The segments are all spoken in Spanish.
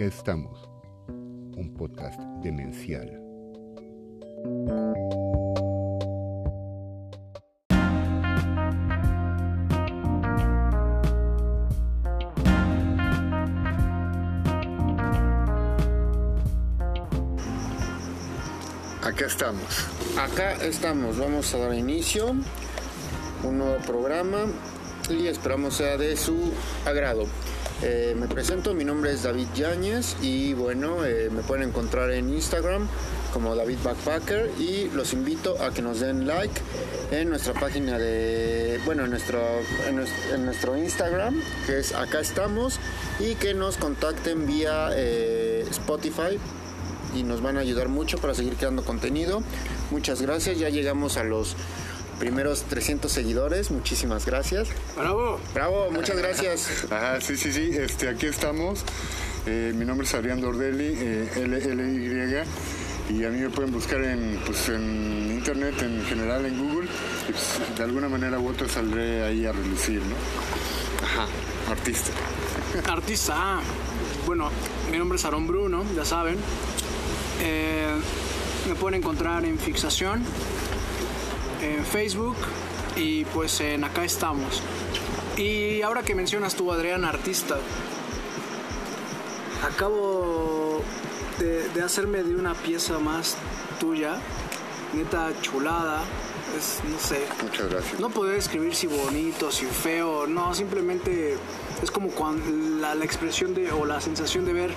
Acá estamos, un podcast demencial. Acá estamos. Acá estamos. Vamos a dar inicio un nuevo programa y esperamos sea de su agrado. Eh, me presento, mi nombre es David Yáñez y bueno, eh, me pueden encontrar en Instagram como David Backpacker y los invito a que nos den like en nuestra página de, bueno, en nuestro, en nuestro, Instagram, que es acá estamos, y que nos contacten vía eh, Spotify y nos van a ayudar mucho para seguir creando contenido. Muchas gracias, ya llegamos a los primeros 300 seguidores. Muchísimas gracias. Bravo. Bravo, muchas gracias. Ajá, sí, sí, sí. Este, aquí estamos. Eh, mi nombre es Adrián Dordelli, eh, LLY. Y a mí me pueden buscar en, pues, en internet, en general en Google. Y pues, de alguna manera u otra saldré ahí a relucir, ¿no? Ajá, artista. Artista, ah, bueno, mi nombre es Aaron Bruno, ya saben. Eh, me pueden encontrar en Fixación, en Facebook y pues en acá estamos. Y ahora que mencionas tú, Adrián, artista, acabo de, hacerme de una pieza más tuya, neta chulada. Es, no sé. Muchas gracias. No puedo escribir si bonito, si feo, no, simplemente es como cuando la, la expresión de o la sensación de ver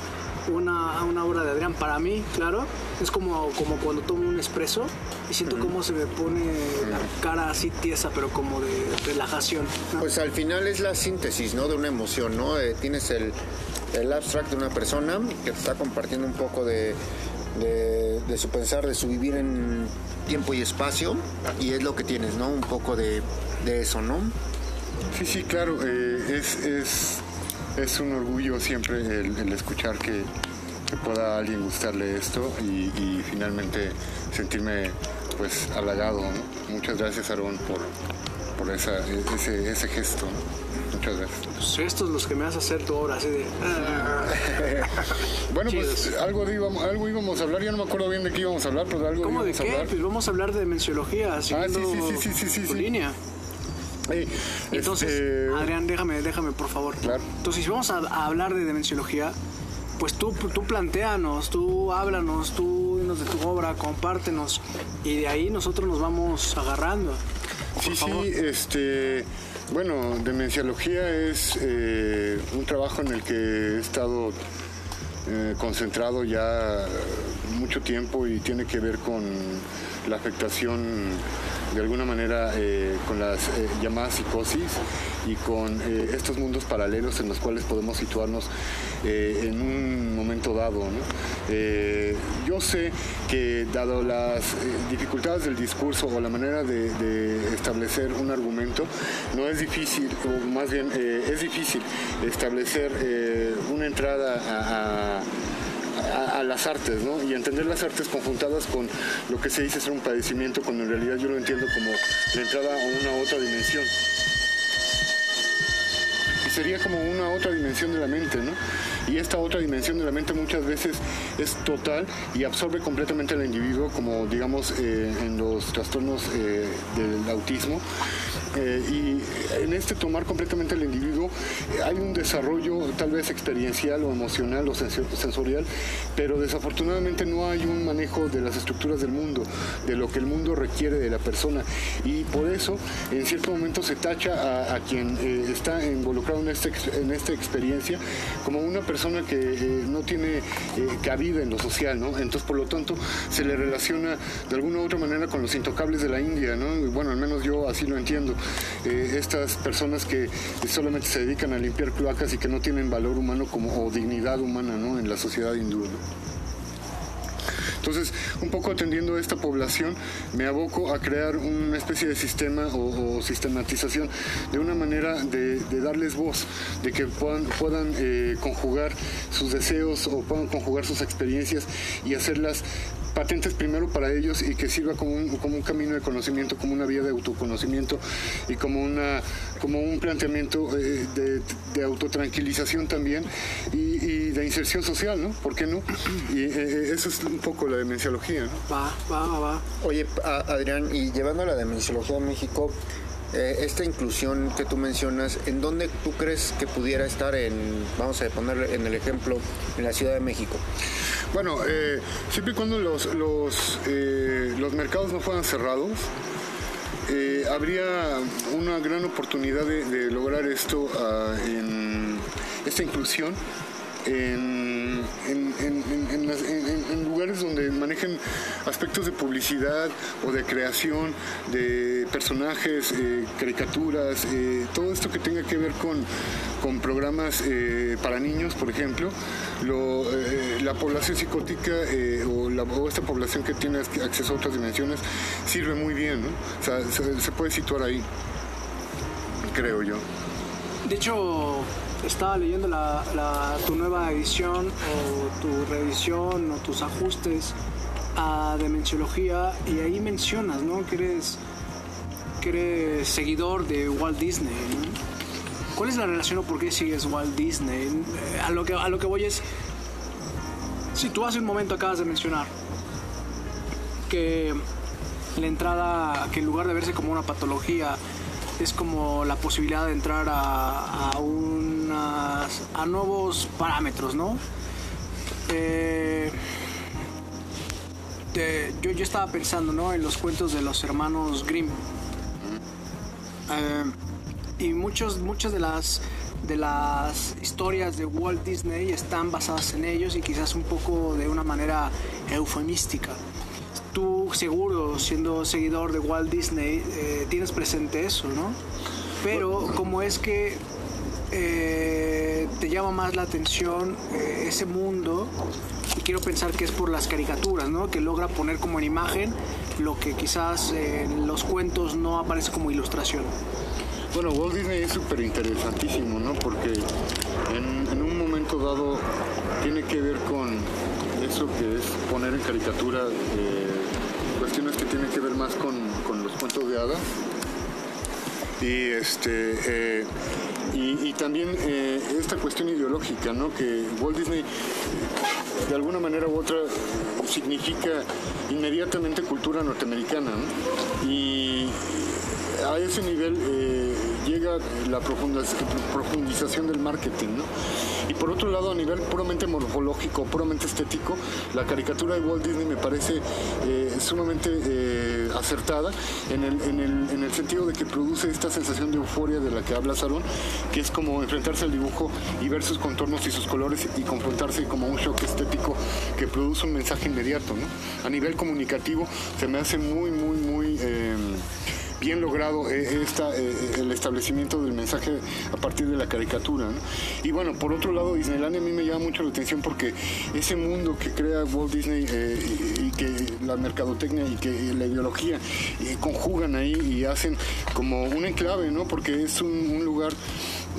una, una obra de Adrián. Para mí, claro, es como, como cuando tomo un espresso y siento cómo se me pone la cara así tiesa, pero como de relajación. Pues al final es la síntesis, ¿no? De una emoción, ¿no? Eh, tienes el, el abstract de una persona que te está compartiendo un poco de, de, su pensar, de su vivir en tiempo y espacio, y es lo que tienes, ¿no? Un poco de, de eso, ¿no? Sí, sí, claro, eh, es, es es un orgullo siempre el, escuchar que, pueda a alguien gustarle esto y, finalmente sentirme pues halagado. Muchas gracias Aaron por, por ese, ese, gesto. Muchas gracias. Pues estos los que me vas a hacer tu obra así de... bueno, pues algo, íbamos, algo íbamos a hablar, ya no me acuerdo bien de qué íbamos a hablar, pero algo ¿Cómo de qué? Hablar. Pues vamos a hablar de menciología, siguiendo ah, sí, sí, sí, sí, línea. Entonces, este, Adrián, déjame, déjame, por favor. Claro. Entonces, si vamos a, hablar de demenciología, pues tú, tú planteanos, tú háblanos, tú dinos de tu obra, compártenos, y de ahí nosotros nos vamos agarrando. sí, sí, este. Bueno, demenciología es eh, un trabajo en el que he estado eh, concentrado ya mucho tiempo y tiene que ver con la afectación de alguna manera eh, con las eh, llamadas psicosis y con eh, estos mundos paralelos en los cuales podemos situarnos en un momento dado. yo sé que dado las dificultades del discurso o la manera de, establecer un argumento, no es difícil, o más bien es difícil establecer una entrada a a, las artes, ¿no? Y entender las artes conjuntadas con lo que se dice ser un padecimiento, cuando en realidad yo lo entiendo como la entrada a una otra dimensión. Y sería como una otra dimensión de la mente, ¿no? Y esta otra dimensión de la mente muchas veces es total y absorbe completamente al individuo, como digamos eh, en los trastornos eh, del autismo. Eh, y en este tomar completamente al individuo hay un desarrollo tal vez experiencial o emocional o sensorial, pero desafortunadamente no hay un manejo de las estructuras del mundo, de lo que el mundo requiere de la persona. Y por eso en cierto momento se tacha a, quien está involucrado en, este, en esta experiencia como una persona que eh, no tiene eh, cabida en lo social, ¿no? Entonces, por lo tanto, se le relaciona de alguna u otra manera con los intocables de la India, ¿no? Bueno, al menos yo así lo entiendo. Eh, estas personas que solamente se dedican a limpiar cloacas y que no tienen valor humano como, o dignidad humana, ¿no? En la sociedad hindú, entonces, un poco atendiendo a esta población, me aboco a crear una especie de sistema o, sistematización de una manera de, darles voz, de que puedan, puedan eh, conjugar sus deseos o puedan conjugar sus experiencias y hacerlas patentes primero para ellos y que sirva como un, como un camino de conocimiento, como una vía de autoconocimiento y como, una, como un planteamiento eh, de, autotranquilización también y y de inserción social, ¿no? ¿Por qué no? Y eh, eso es un poco la demenciología, ¿no? Va, va, va, va. Oye, Adrián, y llevando a la demenciología a México, eh, esta inclusión que tú mencionas, ¿en dónde tú crees que pudiera estar en, vamos a poner en el ejemplo, en la Ciudad de México? Bueno, eh, siempre y cuando los, los, eh, mercados no fueran cerrados, habría una gran oportunidad de, lograr esto ah, en esta inclusión en, aspectos de publicidad o de creación de personajes, eh, caricaturas, eh, todo esto que tenga que ver con, con programas eh, para niños, por ejemplo, la población psicótica o, esta población que tiene acceso a otras dimensiones sirve muy bien, ¿no? O sea, se, se puede situar ahí, creo yo. De hecho, estaba leyendo la, tu nueva edición o tu revisión o tus ajustes a Demenciología y ahí mencionas, ¿no? Que eres, que eres seguidor de Walt Disney, ¿Cuál es la relación o por qué sigues Walt Disney? A lo que, a lo que voy es, si tú hace un momento acabas de mencionar que la entrada, que en lugar de verse como una patología, es como la posibilidad de entrar a, a un a nuevos parámetros, ¿no? Eh, yo, yo estaba pensando, ¿no? En los cuentos de los hermanos Grimm. Eh, y muchos, muchas de las, de las historias de Walt Disney están basadas en ellos y quizás un poco de una manera eufemística. Tú seguro, siendo seguidor de Walt Disney, eh, tienes presente eso, ¿no? Pero como es que eh, te llama más la atención ese mundo quiero pensar que es por las caricaturas, ¿no? Que logra poner como en imagen lo que quizás en los cuentos no aparece como ilustración. Bueno, Walt Disney es súper interesantísimo, ¿no? Porque en, un momento dado tiene que ver con eso que es poner en caricatura eh, cuestiones que tienen que ver más con, con los cuentos de hadas. Y este y, también eh, esta cuestión ideológica, ¿no? que Walt Disney de alguna manera u otra significa inmediatamente cultura norteamericana. Y a ese nivel eh, llega la profundización del marketing. ¿no? Y por otro lado, a nivel puramente morfológico, puramente estético, la caricatura de Walt Disney me parece eh, sumamente eh, acertada en el, en, el, en el, sentido de que produce esta sensación de euforia de la que habla Sarón, que es como enfrentarse al dibujo y ver sus contornos y sus colores y confrontarse como un shock estético que produce un mensaje inmediato. ¿no? A nivel comunicativo se me hace muy, muy, muy... Eh, bien logrado eh, esta, eh, el establecimiento del mensaje a partir de la caricatura. Y bueno, por otro lado, Disneylandia a mí me llama mucho la atención porque ese mundo que crea Walt Disney eh, y, que la mercadotecnia y que la ideología conjugan ahí y hacen como un enclave, ¿no? Porque es un, lugar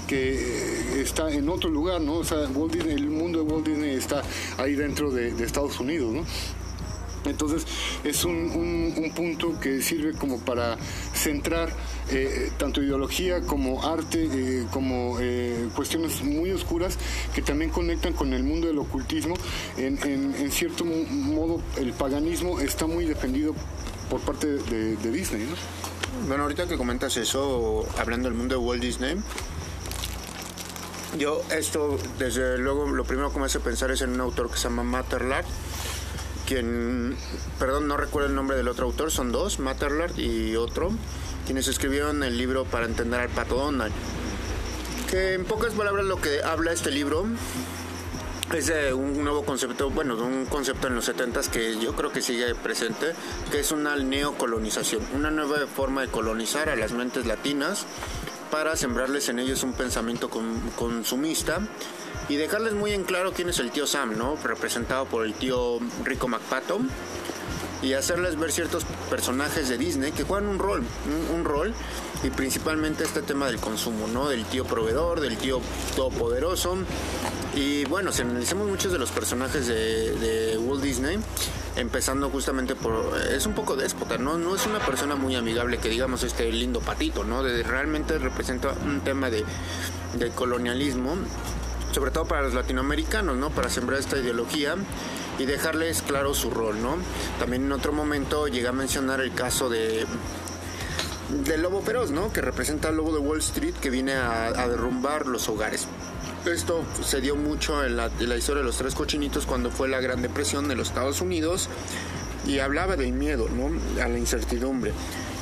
que está en otro lugar, ¿no? O sea, el mundo de Walt Disney está ahí dentro de, de Estados Unidos, ¿no? Entonces es un, punto que sirve como para centrar eh, tanto ideología como arte, eh, como eh, cuestiones muy oscuras que también conectan con el mundo del ocultismo. En, cierto modo el paganismo está muy defendido por parte de, Disney. Bueno, ahorita que comentas eso, hablando del mundo de Walt Disney, yo esto, desde luego, lo primero que me hace pensar es en un autor que se llama Matterlard quien, perdón, no recuerdo el nombre del otro autor, son dos, Matterlard y otro, quienes escribieron el libro para entender al pato Donald. Que en pocas palabras lo que habla este libro es de un nuevo concepto, bueno, de un concepto en los 70 que yo creo que sigue presente, que es una neocolonización, una nueva forma de colonizar a las mentes latinas para sembrarles en ellos un pensamiento consumista y dejarles muy en claro quién es el tío Sam, ¿no? Representado por el tío Rico McPato y hacerles ver ciertos personajes de Disney que juegan un rol, un, rol y principalmente este tema del consumo, ¿no? Del tío proveedor, del tío todopoderoso y bueno, si analizamos muchos de los personajes de, Walt Disney, empezando justamente por es un poco déspota, ¿no? No es una persona muy amigable que digamos este lindo patito, ¿no? Realmente representa un tema de, colonialismo sobre todo para los latinoamericanos, ¿no? Para sembrar esta ideología y dejarles claro su rol, ¿no? También en otro momento llega a mencionar el caso de del lobo feroz, ¿no? Que representa al lobo de Wall Street que viene a, derrumbar los hogares. Esto se dio mucho en la, historia de los tres cochinitos cuando fue la Gran Depresión de los Estados Unidos y hablaba del miedo, ¿no? A la incertidumbre.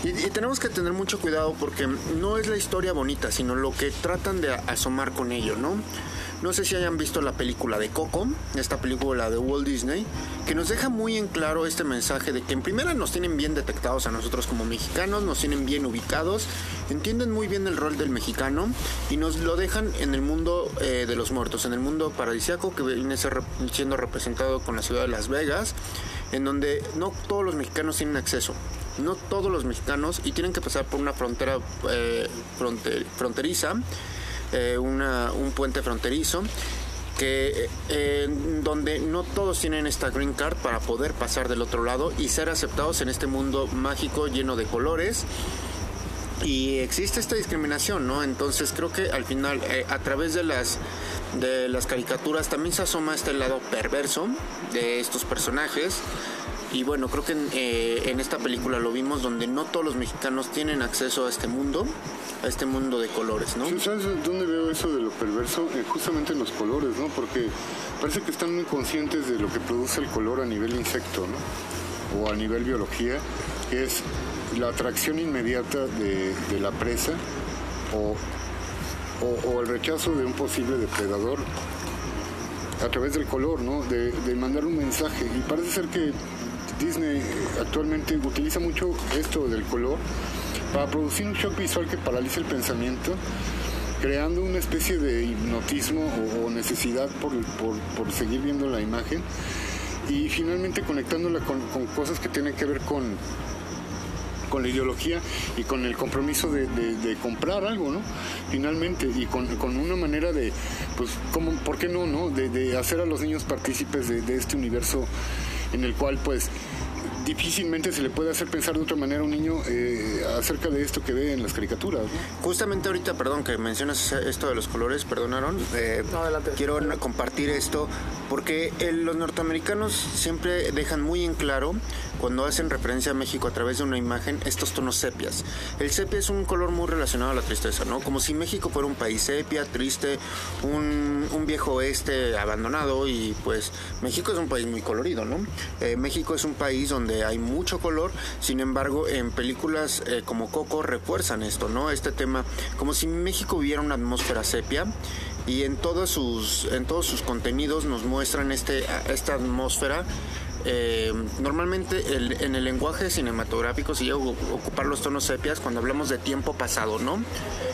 Y, y, tenemos que tener mucho cuidado porque no es la historia bonita, sino lo que tratan de asomar con ello, ¿no? No sé si hayan visto la película de Coco, esta película de Walt Disney, que nos deja muy en claro este mensaje de que en primera nos tienen bien detectados a nosotros como mexicanos, nos tienen bien ubicados, entienden muy bien el rol del mexicano y nos lo dejan en el mundo eh, de los muertos, en el mundo paradisiaco que viene siendo representado con la ciudad de Las Vegas, en donde no todos los mexicanos tienen acceso no todos los mexicanos y tienen que pasar por una frontera eh, fronteriza eh, un puente fronterizo que eh, donde no todos tienen esta green card para poder pasar del otro lado y ser aceptados en este mundo mágico lleno de colores y existe esta discriminación, ¿no? Entonces creo que al final eh, a través de las de las caricaturas también se asoma este lado perverso de estos personajes y bueno, creo que eh, en, esta película lo vimos donde no todos los mexicanos tienen acceso a este mundo, a este mundo de colores, ¿no? ¿Sabes dónde veo eso de lo perverso? Eh, justamente en los colores, ¿no? Porque parece que están muy conscientes de lo que produce el color a nivel insecto, ¿no? O a nivel biología, que es la atracción inmediata de, la presa o, o, el rechazo de un posible depredador a través del color, ¿no? De, de mandar un mensaje. Y parece ser que Disney actualmente utiliza mucho esto del color para producir un shock visual que paraliza el pensamiento, creando una especie de hipnotismo o, necesidad por, seguir viendo la imagen y finalmente conectándola con, cosas que tienen que ver con, con la ideología y con el compromiso de, comprar algo, ¿no? Finalmente, y con, una manera de, pues, ¿cómo, ¿por qué no, no? De, hacer a los niños partícipes de, este universo en el cual, pues, difícilmente se le puede hacer pensar de otra manera a un niño eh, acerca de esto que ve en las caricaturas. Justamente ahorita, perdón, que mencionas esto de los colores, perdonaron. Eh, quiero compartir esto porque los norteamericanos siempre dejan muy en claro cuando hacen referencia a México a través de una imagen estos tonos sepias. El sepia es un color muy relacionado a la tristeza, ¿no? Como si México fuera un país sepia, triste, un, viejo oeste abandonado y pues México es un país muy colorido, ¿no? Eh, México es un país donde hay mucho color, sin embargo en películas eh, como Coco refuerzan esto, ¿no? Este tema, como si México hubiera una atmósfera sepia y en todos sus en todos sus contenidos nos muestran este esta atmósfera eh, normalmente en el lenguaje cinematográfico se llega ocupar los tonos sepias cuando hablamos de tiempo pasado, ¿no?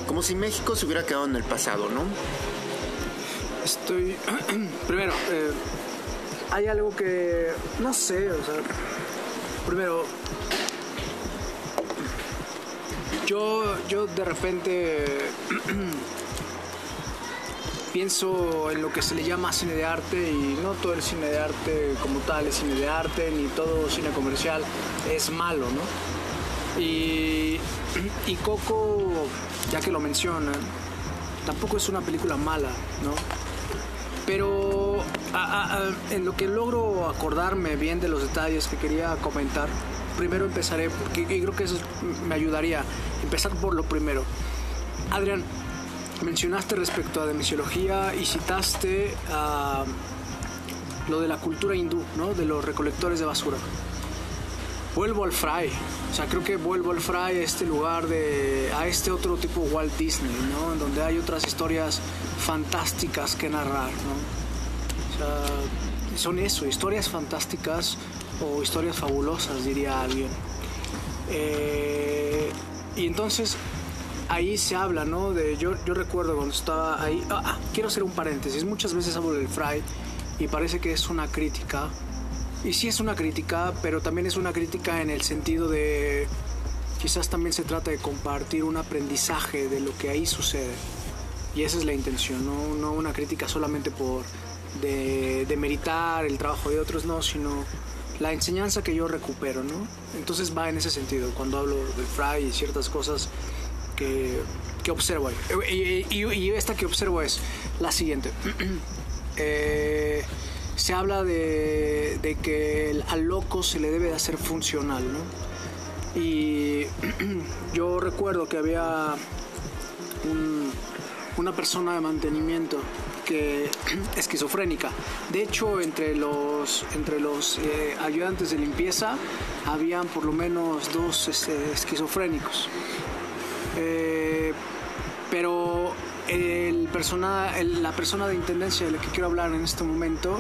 Como si México se hubiera quedado en el pasado, ¿no? Estoy. Primero, eh, hay algo que. No sé, o sea. Primero. Yo, yo de repente. pienso en lo que se le llama cine de arte y no todo el cine de arte como tal es cine de arte, ni todo cine comercial es malo, ¿no? Y, y Coco, ya que lo mencionan, tampoco es una película mala, ¿no? Pero en lo que logro acordarme bien de los detalles que quería comentar, primero empezaré, porque creo que eso me ayudaría, empezar por lo primero. Adrián, mencionaste respecto a la misiología y citaste lo de la cultura hindú, ¿no? De los recolectores de basura. Vuelvo al Fry, o sea, creo que vuelvo al Fry a este lugar de, a este otro tipo Walt Disney, ¿no? En donde hay otras historias fantásticas que narrar, ¿no? O sea, son eso, historias fantásticas o historias fabulosas, diría alguien. Eh, y entonces ahí se habla, ¿no? De, yo, yo recuerdo cuando estaba ahí, ah, ah, quiero hacer un paréntesis, muchas veces hablo del Fry y parece que es una crítica, y sí es una crítica, pero también es una crítica en el sentido de, quizás también se trata de compartir un aprendizaje de lo que ahí sucede, y esa es la intención, no, no una crítica solamente por de, de meritar el trabajo de otros, no, sino la enseñanza que yo recupero, ¿no? Entonces va en ese sentido, cuando hablo del Fry y ciertas cosas que, que observo. Y, y- y esta que observo es la siguiente. Eh, se habla de, de que al loco se le debe de hacer funcional, ¿no? Y yo recuerdo que había un- una persona de mantenimiento que esquizofrénica. De hecho, entre los entre los eh, ayudantes de limpieza habían por lo menos dos este, esquizofrénicos. Eh, pero la persona de intendencia de la que quiero hablar en este momento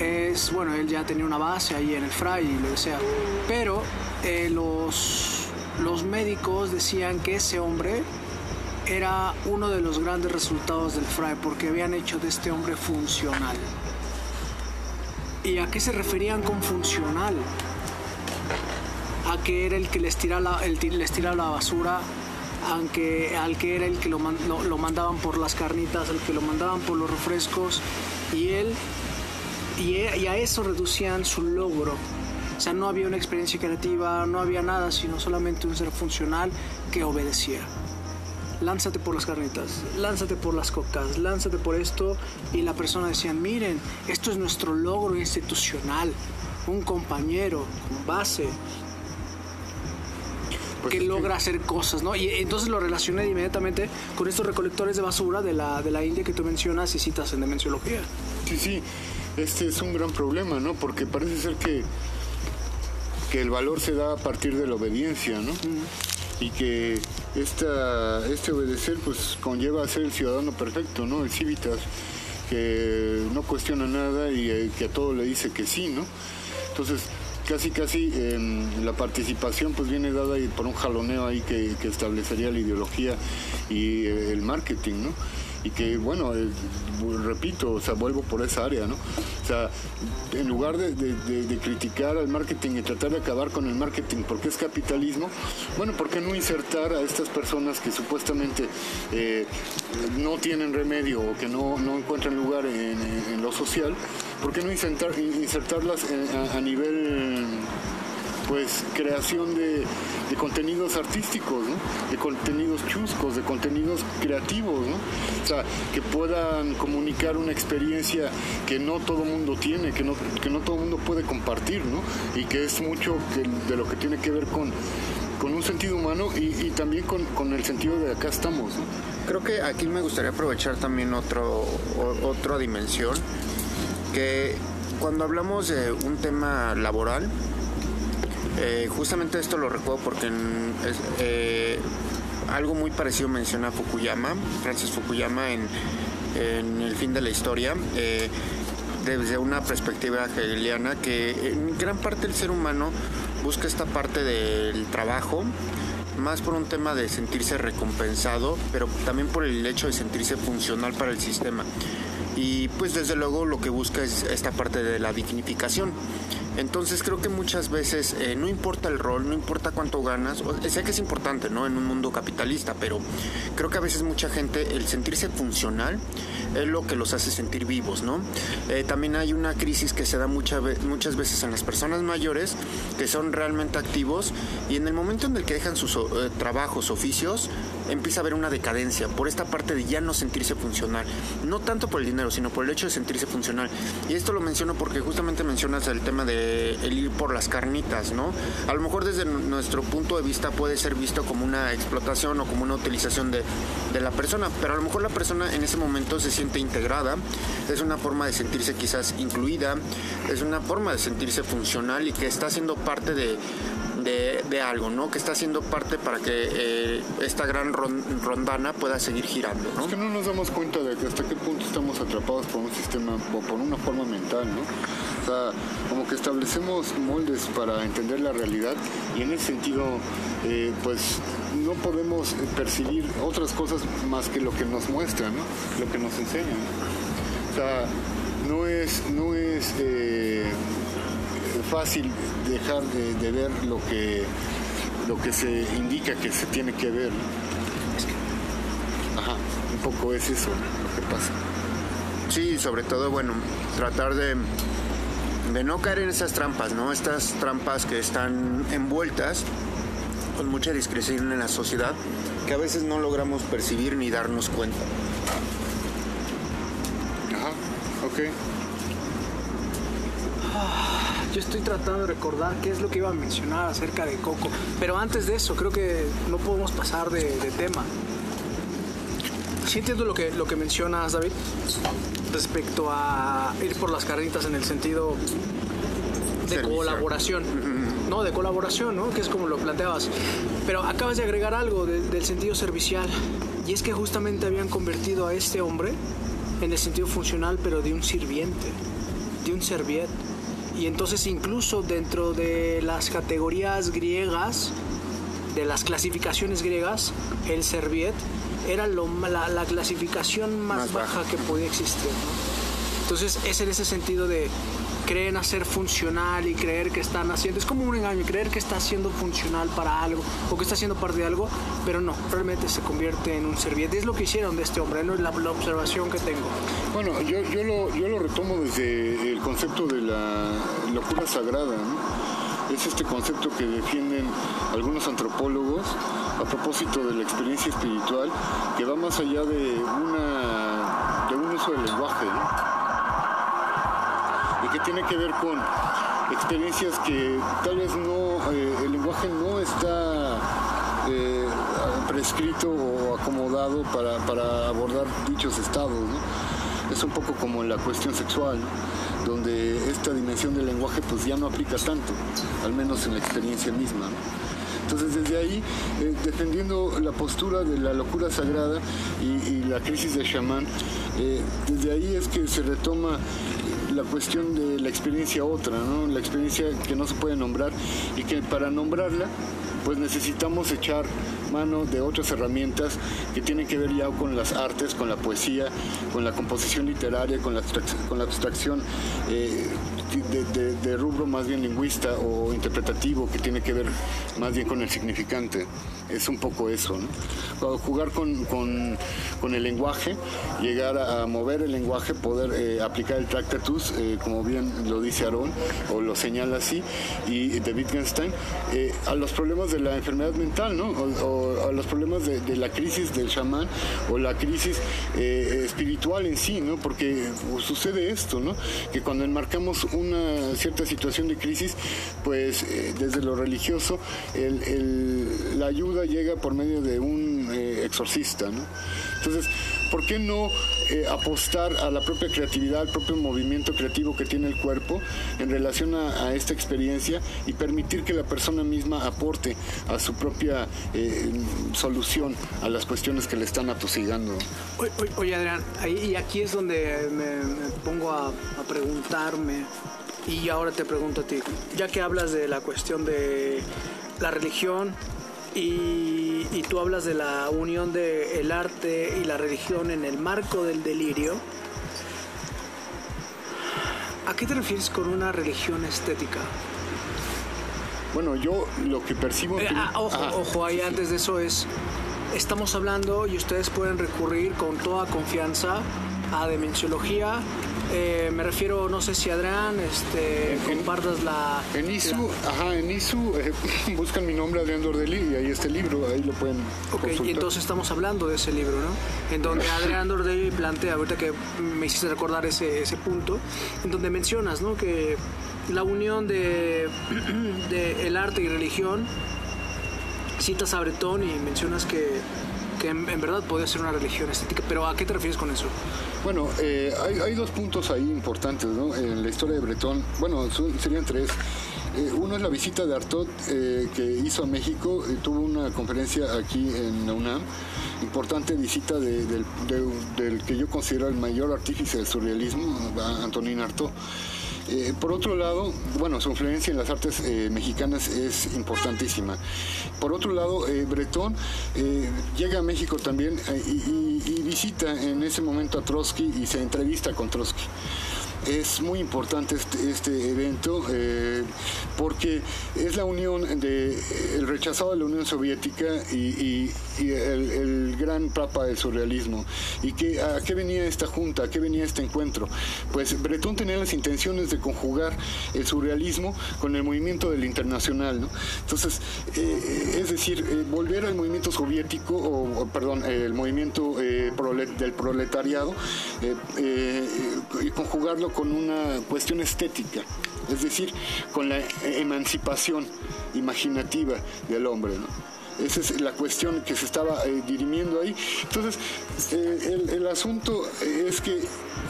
es, bueno, él ya tenía una base ahí en el FRAI y lo desea. Pero eh, los, los médicos decían que ese hombre era uno de los grandes resultados del FRAE porque habían hecho de este hombre funcional. ¿Y a qué se referían con funcional? A que era el que les tiraba les tiraba la basura, aunque, al que era el que lo, lo- mandaban por las carnitas, al que lo mandaban por los refrescos, y él, e- y a eso reducían su logro. O sea, no había una experiencia creativa, no había nada, sino solamente un ser funcional que obedecía lánzate por las carnitas, lánzate por las cocas, lánzate por esto. Y la persona decía, miren, esto es nuestro logro institucional, un compañero base que logra hacer cosas, ¿no? Y entonces lo relacioné inmediatamente con estos recolectores de basura de la, de la India que tú mencionas y citas en Demenciología. Sí, sí, este es un gran problema, ¿no? Porque parece ser que, que el valor se da a partir de la obediencia, ¿no? Y que esta, este obedecer pues conlleva a ser el ciudadano perfecto, ¿no? El civitas, que no cuestiona nada y eh, que a todo le dice que sí, ¿no? Entonces, casi casi em, la participación pues viene dada por un jaloneo ahí que, que establecería la ideología y eh, el marketing, ¿no? Y que, bueno, repito, o sea, vuelvo por esa área, ¿no? O sea, en lugar de, criticar al marketing y tratar de acabar con el marketing porque es capitalismo, bueno, ¿por qué no insertar a estas personas que supuestamente eh, no tienen remedio o que no, no encuentran lugar en lo social? ¿Por qué no insertar, insertarlas en- a, nivel pues creación de, contenidos artísticos, de contenidos chuscos, de contenidos creativos, o sea, que puedan comunicar una experiencia que no todo mundo tiene, que no, que no todo mundo puede compartir, ¿no? y que es mucho de lo que tiene que ver con, con un sentido humano y, también con, con el sentido de acá estamos. Creo que aquí me gustaría aprovechar también otro, otra dimensión, que cuando hablamos de un tema laboral, eh, justamente esto lo recuerdo porque eh, algo muy parecido menciona Fukuyama, Francis Fukuyama en, El fin de la historia, eh, desde una perspectiva hegeliana que en gran parte el ser humano busca esta parte del trabajo, más por un tema de sentirse recompensado, pero también por el hecho de sentirse funcional para el sistema. Y pues desde luego lo que busca es esta parte de la dignificación. Entonces creo que muchas veces eh, no importa el rol, no importa cuánto ganas, sé que es importante, ¿no? En un mundo capitalista, pero creo que a veces mucha gente el sentirse funcional es lo que los hace sentir vivos, ¿no? Eh, también hay una crisis que se da mucha muchas veces en las personas mayores que son realmente activos y en el momento en el que dejan sus eh, trabajos, oficios, empieza a haber una decadencia por esta parte de ya no sentirse funcional. No tanto por el dinero, sino por el hecho de sentirse funcional. Y esto lo menciono porque justamente mencionas el tema de el ir por las carnitas, ¿no? A lo mejor desde nuestro punto de vista puede ser visto como una explotación o como una utilización de, de la persona, pero a lo mejor la persona en ese momento se siente integrada, es una forma de sentirse quizás incluida, es una forma de sentirse funcional y que está siendo parte de, de, algo, ¿no? Que está siendo parte para que eh, esta gran ron- rondana pueda seguir girando, ¿no? Es que no nos damos cuenta de que hasta qué punto estamos atrapados por un sistema o por una forma mental, ¿no? O sea, como que establecemos moldes para entender la realidad y en ese sentido, eh, pues no podemos percibir otras cosas más que lo que nos muestran, ¿no? Lo que nos enseñan. O sea, no es, no es eh, fácil dejar de, de ver lo que, lo que se indica que se tiene que ver. Ajá, un poco es eso lo que pasa. Sí, sobre todo, bueno, tratar de, de no caer en esas trampas, ¿no? Estas trampas que están envueltas con mucha discreción en la sociedad que a veces no logramos percibir ni darnos cuenta. Ajá, ok. Yo estoy tratando de recordar qué es lo que iba a mencionar acerca de Coco. Pero antes de eso, creo que no podemos pasar de, de tema. Sí entiendo lo que, lo que mencionas, David, respecto a ir por las carnitas en el sentido de Servicial. colaboración. No, de colaboración, ¿no? Que es como lo planteabas. Pero acabas de agregar algo de- del sentido servicial. Y es que justamente habían convertido a este hombre en el sentido funcional, pero de un sirviente, de un serviet. Y entonces incluso dentro de las categorías griegas, de las clasificaciones griegas, el serviet era lo, la, la clasificación más, Más baja. baja. que podía existir. ¿no? Entonces es en ese sentido de creen hacer funcional y creer que están haciendo, es como un engaño, creer que está haciendo funcional para algo o que está haciendo parte de algo, pero no, realmente se convierte en un serviente. Es lo que hicieron de este hombre, ¿no? es la, observación que tengo. Bueno, yo, yo lo retomo desde el concepto de la locura sagrada, ¿no? Es este concepto que defienden algunos antropólogos a propósito de la experiencia espiritual que va más allá de una de un uso del lenguaje, ¿no? Que tiene que ver con experiencias que tal vez no, eh, el lenguaje no está eh, prescrito o acomodado para, para abordar dichos estados. Es un poco como en la cuestión sexual, donde esta dimensión del lenguaje pues ya no aplica tanto, al menos en la experiencia misma. Entonces desde ahí, eh, defendiendo la postura de la locura sagrada y, y la crisis de chamán, eh, desde ahí es que se retoma la cuestión de la experiencia otra, ¿no? la experiencia que no se puede nombrar y que para nombrarla pues necesitamos echar mano de otras herramientas que tienen que ver ya con las artes, con la poesía, con la composición literaria, con la, abstrac- con la abstracción eh, de, de- de rubro más bien lingüista o interpretativo, que tiene que ver más bien con el significante. Es un poco eso, ¿no? Jugar con, con- con el lenguaje, llegar a, mover el lenguaje, poder eh, aplicar el Tractatus, eh, como bien lo dice Aarón, o lo señala así, y de Wittgenstein, eh, a los problemas de la enfermedad mental, ¿no? O, o a los problemas de, de la crisis del chamán, o la crisis eh, espiritual en sí, ¿no? Porque sucede esto, ¿no? Que cuando enmarcamos una cierta situación de crisis, pues eh, desde lo religioso, el- el- la ayuda llega por medio de un eh, exorcista, ¿no? Entonces, ¿por qué no eh, apostar a la propia creatividad, al propio movimiento creativo que tiene el cuerpo en relación a, a esta experiencia y permitir que la persona misma aporte a su propia eh, solución a las cuestiones que le están atosigando? Oye, oye, Adrián, ahí, y aquí es donde me, me pongo a, a preguntarme, y ahora te pregunto a ti, ya que hablas de la cuestión de la religión y, y tú hablas de la unión del el arte y la religión en el marco del delirio, ¿a qué te refieres con una religión estética? Bueno, yo lo que percibo... Eh, ah, ojo, Ajá. ojo, ahí antes de eso es, estamos hablando y ustedes pueden recurrir con toda confianza a Demenciología. Eh, me refiero, no sé si Adrián, este, compartas la... En ISU, ajá, en ISU eh, buscan mi nombre Adrián Dordelli y ahí está el libro, ahí lo pueden Ok, consultar. y entonces estamos hablando de ese libro, ¿no? En donde Adrián Dordelli plantea, ahorita que me hiciste recordar ese, ese punto, en donde mencionas, ¿no? Que la unión de, de el arte y religión, citas a Bretón y mencionas que, que en, en verdad podía ser una religión estética, pero ¿a qué te refieres con eso? Bueno, eh, hay, hay dos puntos ahí importantes ¿no? en la historia de Bretón. Bueno, son- serían tres. Eh, uno es la visita de Artaud eh, que hizo a México, tuvo una conferencia aquí en la UNAM, importante visita de- del, de- del que yo considero el mayor artífice del surrealismo, Antonín Artaud. Eh, por otro lado, bueno, su influencia en las artes eh, mexicanas es importantísima. Por otro lado, eh, Bretón eh, llega a México también y, visita en ese momento a Trotsky y se entrevista con Trotsky. es muy importante este, este evento porque es la unión de el rechazado de la Unión Soviética y, el, gran papa del surrealismo. ¿Y que, a qué venía esta junta? ¿A qué venía este encuentro? Pues Bretón tenía las intenciones de conjugar el surrealismo con el movimiento del internacional. ¿no? Entonces, eh, es decir, eh, volver al movimiento soviético, o, perdón, el movimiento del proletariado, y conjugarlo con una cuestión estética, es decir, con la emancipación imaginativa del hombre. Esa es la cuestión que se estaba eh, dirimiendo ahí. Entonces, eh, el, asunto es que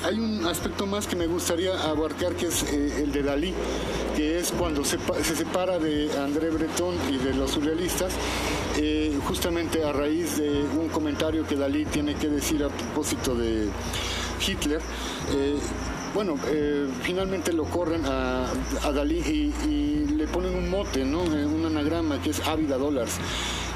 hay un aspecto más que me gustaría abarcar, que es eh, el de Dalí, que es cuando se, se, separa de André Breton y de los surrealistas, justamente a raíz de un comentario que Dalí tiene que decir a propósito de Hitler bueno, eh, finalmente lo corren a, Dalí y, le ponen un mote, ¿no? Eh, un anagrama que es Ávida Dollars.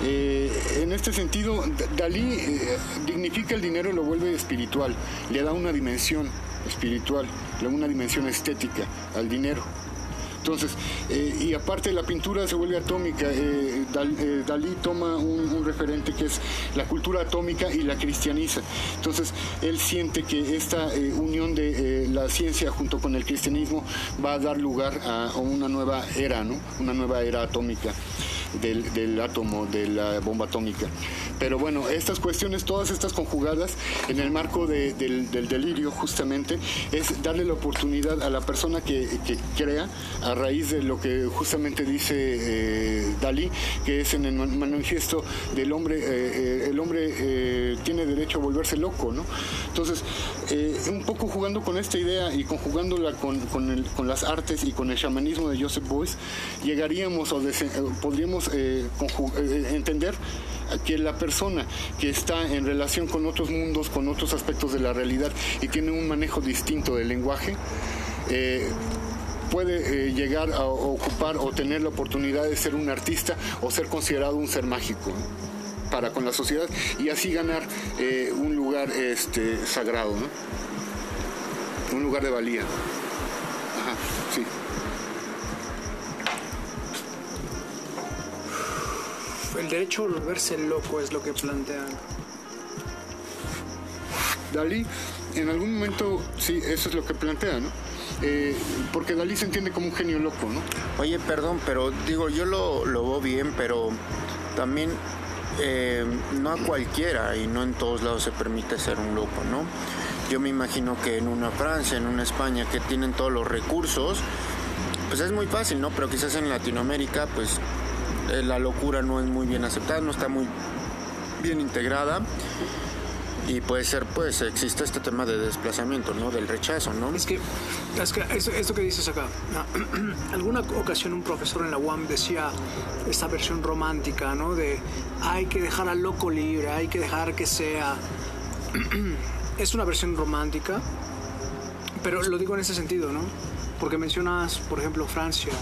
Eh, en este sentido, Dalí dignifica el dinero y lo vuelve espiritual, le da una dimensión espiritual, le da una dimensión estética al dinero. Entonces, eh, y aparte la pintura se vuelve atómica. Eh, eh, Dalí toma un, referente que es la cultura atómica y la cristianiza. Entonces, él siente que esta unión de la ciencia junto con el cristianismo va a dar lugar a, una nueva era, ¿no? Una nueva era atómica del, átomo, de la bomba atómica. Pero bueno, estas cuestiones, todas estas conjugadas en el marco del, delirio justamente, es darle la oportunidad a la persona que, crea raíz de lo que justamente dice eh, Dalí, que es en el manifiesto del hombre, eh, eh, el hombre tiene derecho a volverse loco, ¿no? Entonces, un poco jugando con esta idea y conjugándola con, las artes y con el chamanismo de Joseph Boyce, llegaríamos o podríamos entender que la persona que está en relación con otros mundos, con otros aspectos de la realidad y tiene un manejo distinto del lenguaje, puede llegar a ocupar o tener la oportunidad de ser un artista o ser considerado un ser mágico para con la sociedad y así ganar un lugar este, sagrado, un lugar de valía. Ajá, sí. el derecho a volverse loco es lo que plantean. Dalí, en algún momento, sí, eso es lo que plantea, ¿no? Eh, porque Dalí se entiende como un genio loco, ¿no? Oye, perdón, pero digo, yo lo, lo veo bien, pero también eh, no a cualquiera y no en todos lados se permite ser un loco, ¿no? Yo me imagino que en una Francia, en una España que tienen todos los recursos, pues es muy fácil, ¿no? Pero quizás en Latinoamérica, pues eh, la locura no es muy bien aceptada, no está muy bien integrada y puede ser, pues, existe este tema de desplazamiento, ¿no? Del rechazo, ¿no? Es que, es que esto que dices acá, alguna ocasión un profesor en la UAM decía esta versión romántica, ¿no? De hay que dejar al loco libre, hay que dejar que sea. es una versión romántica, pero lo digo en ese sentido, ¿no? Porque mencionas, por ejemplo, Francia,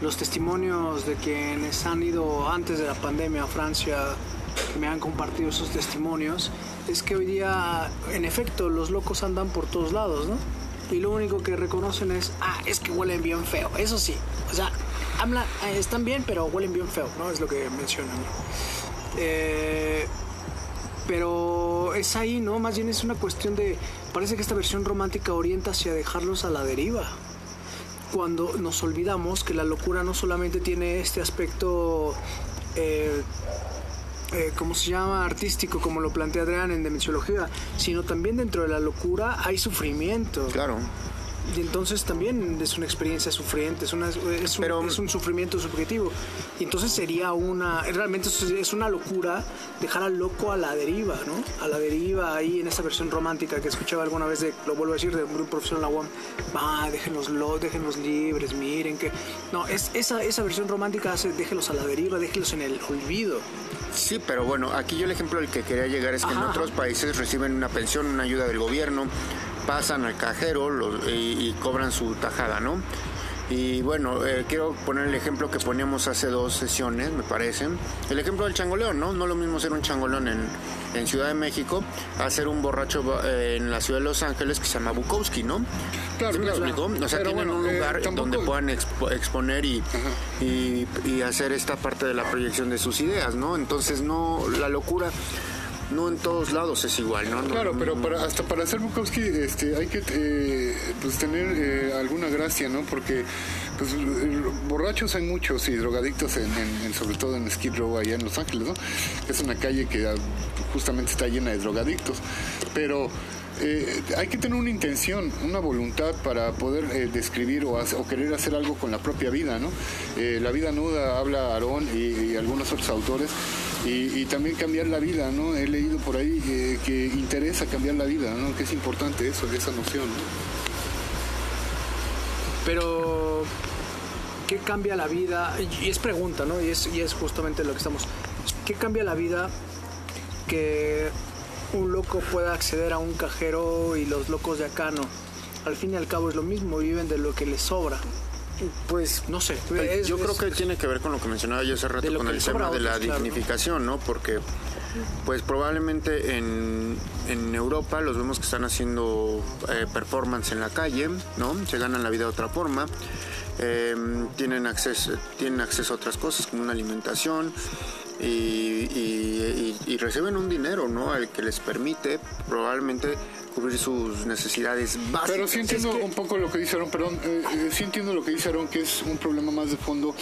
los testimonios de quienes han ido antes de la pandemia a Francia, me han compartido esos testimonios, es que hoy día, en efecto, los locos andan por todos lados, ¿no? Y lo único que reconocen es, ah, es que huelen bien feo, eso sí. O sea, hablan, eh, están bien, pero huelen bien feo, ¿no? Es lo que mencionan. Eh, pero es ahí, ¿no? Más bien es una cuestión de, parece que esta versión romántica orienta hacia dejarlos a la deriva cuando nos olvidamos que la locura no solamente tiene este aspecto, eh, eh, ¿cómo se llama?, artístico, como lo plantea Adrián en Demenciología, sino también dentro de la locura hay sufrimiento. Claro. Y entonces también es una experiencia sufriente, es, una, es, un, es, un, sufrimiento subjetivo. Y entonces sería una, realmente es una locura dejar al loco a la deriva, ¿no? A la deriva ahí en esa versión romántica que escuchaba alguna vez, de, lo vuelvo a decir, de un profesor en la UAM, ah, déjenlos, déjenlos libres, miren que... No, es, esa, esa versión romántica hace déjenlos a la deriva, déjenlos en el olvido. Sí, pero bueno, aquí yo el ejemplo al que quería llegar es que en otros países reciben una pensión, una ayuda del gobierno, pasan al cajero y, cobran su tajada, ¿no? Y bueno, eh, quiero poner el ejemplo que poníamos hace dos sesiones, me parece. El ejemplo del changoleón, ¿no? No lo mismo ser un changoleón en, en Ciudad de México a ser un borracho eh, en la ciudad de Los Ángeles que se llama Bukowski, ¿no? Claro, ¿Sí me claro. O sea, tienen bueno, un eh, lugar tampoco- donde puedan expo- exponer y, y, y hacer esta parte de la proyección de sus ideas, ¿no? Entonces, no, la locura no en todos lados es igual, ¿no? No- Claro, pero para, hasta para hacer Bukowski este, hay que eh, pues tener eh, alguna gracia, ¿no? Porque pues, borrachos hay muchos y drogadictos, en, en- en- sobre todo en Skid Row allá en Los Ángeles, ¿no? Es una calle que ah, justamente está llena de drogadictos. Pero eh, hay que tener una intención, una voluntad para poder eh, describir o, hacer- o querer hacer algo con la propia vida, ¿no? Eh, la vida nuda habla Aarón y, y algunos otros autores y, también cambiar la vida, ¿no? He leído por ahí que, que interesa cambiar la vida, ¿no? Que es importante eso, esa noción, ¿no? Pero, ¿qué cambia la vida? Y es pregunta, ¿no? Y es, y es justamente lo que estamos. ¿Qué cambia la vida que un loco pueda acceder a un cajero y los locos de acá no? Al fin y al cabo es lo mismo, viven de lo que les sobra. Pues No sé. Eh, es- yo creo es- que tiene que ver con lo que mencionaba yo hace rato con el tema de la dignificación, ¿no? Porque pues probablemente en, en Europa los vemos que están haciendo eh, performance en la calle, ¿no? Se ganan la vida de otra forma. eh, tienen acceso tienen acceso a otras cosas como una alimentación y, y- y- y reciben un dinero no el que les permite probablemente cubrir sus necesidades básicas. Pero sí entiendo Es que- un poco lo que dice Aaron, perdón, eh, eh, sí entiendo lo que dice Aaron, que es un problema más de fondo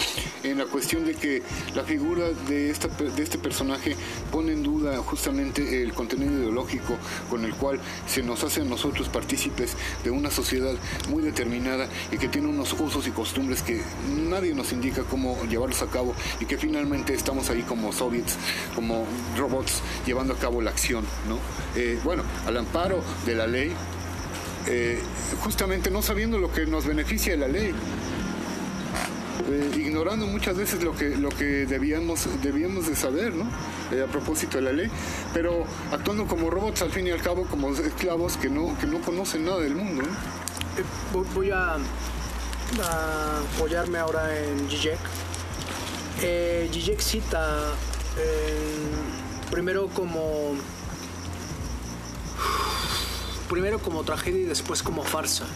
en la cuestión de que la figura de, esta, pe- de este personaje pone en duda justamente el contenido ideológico con el cual se nos hace a nosotros partícipes de una sociedad muy determinada y que tiene unos usos y costumbres que nadie nos indica cómo llevarlos a cabo y que finalmente estamos ahí como soviets, como robots llevando a cabo la acción, ¿no? Eh, bueno, al amparo de la ley, eh, justamente no sabiendo lo que nos beneficia de la ley, eh, ignorando muchas veces lo que lo que debíamos debíamos de saber, ¿no? A propósito de la ley, pero actuando como robots al fin y al cabo como esclavos que no que no conocen nada del mundo, voy- a apoyarme ahora en Zizek. Eh, cita eh, primero como primero como tragedia y después como farsa.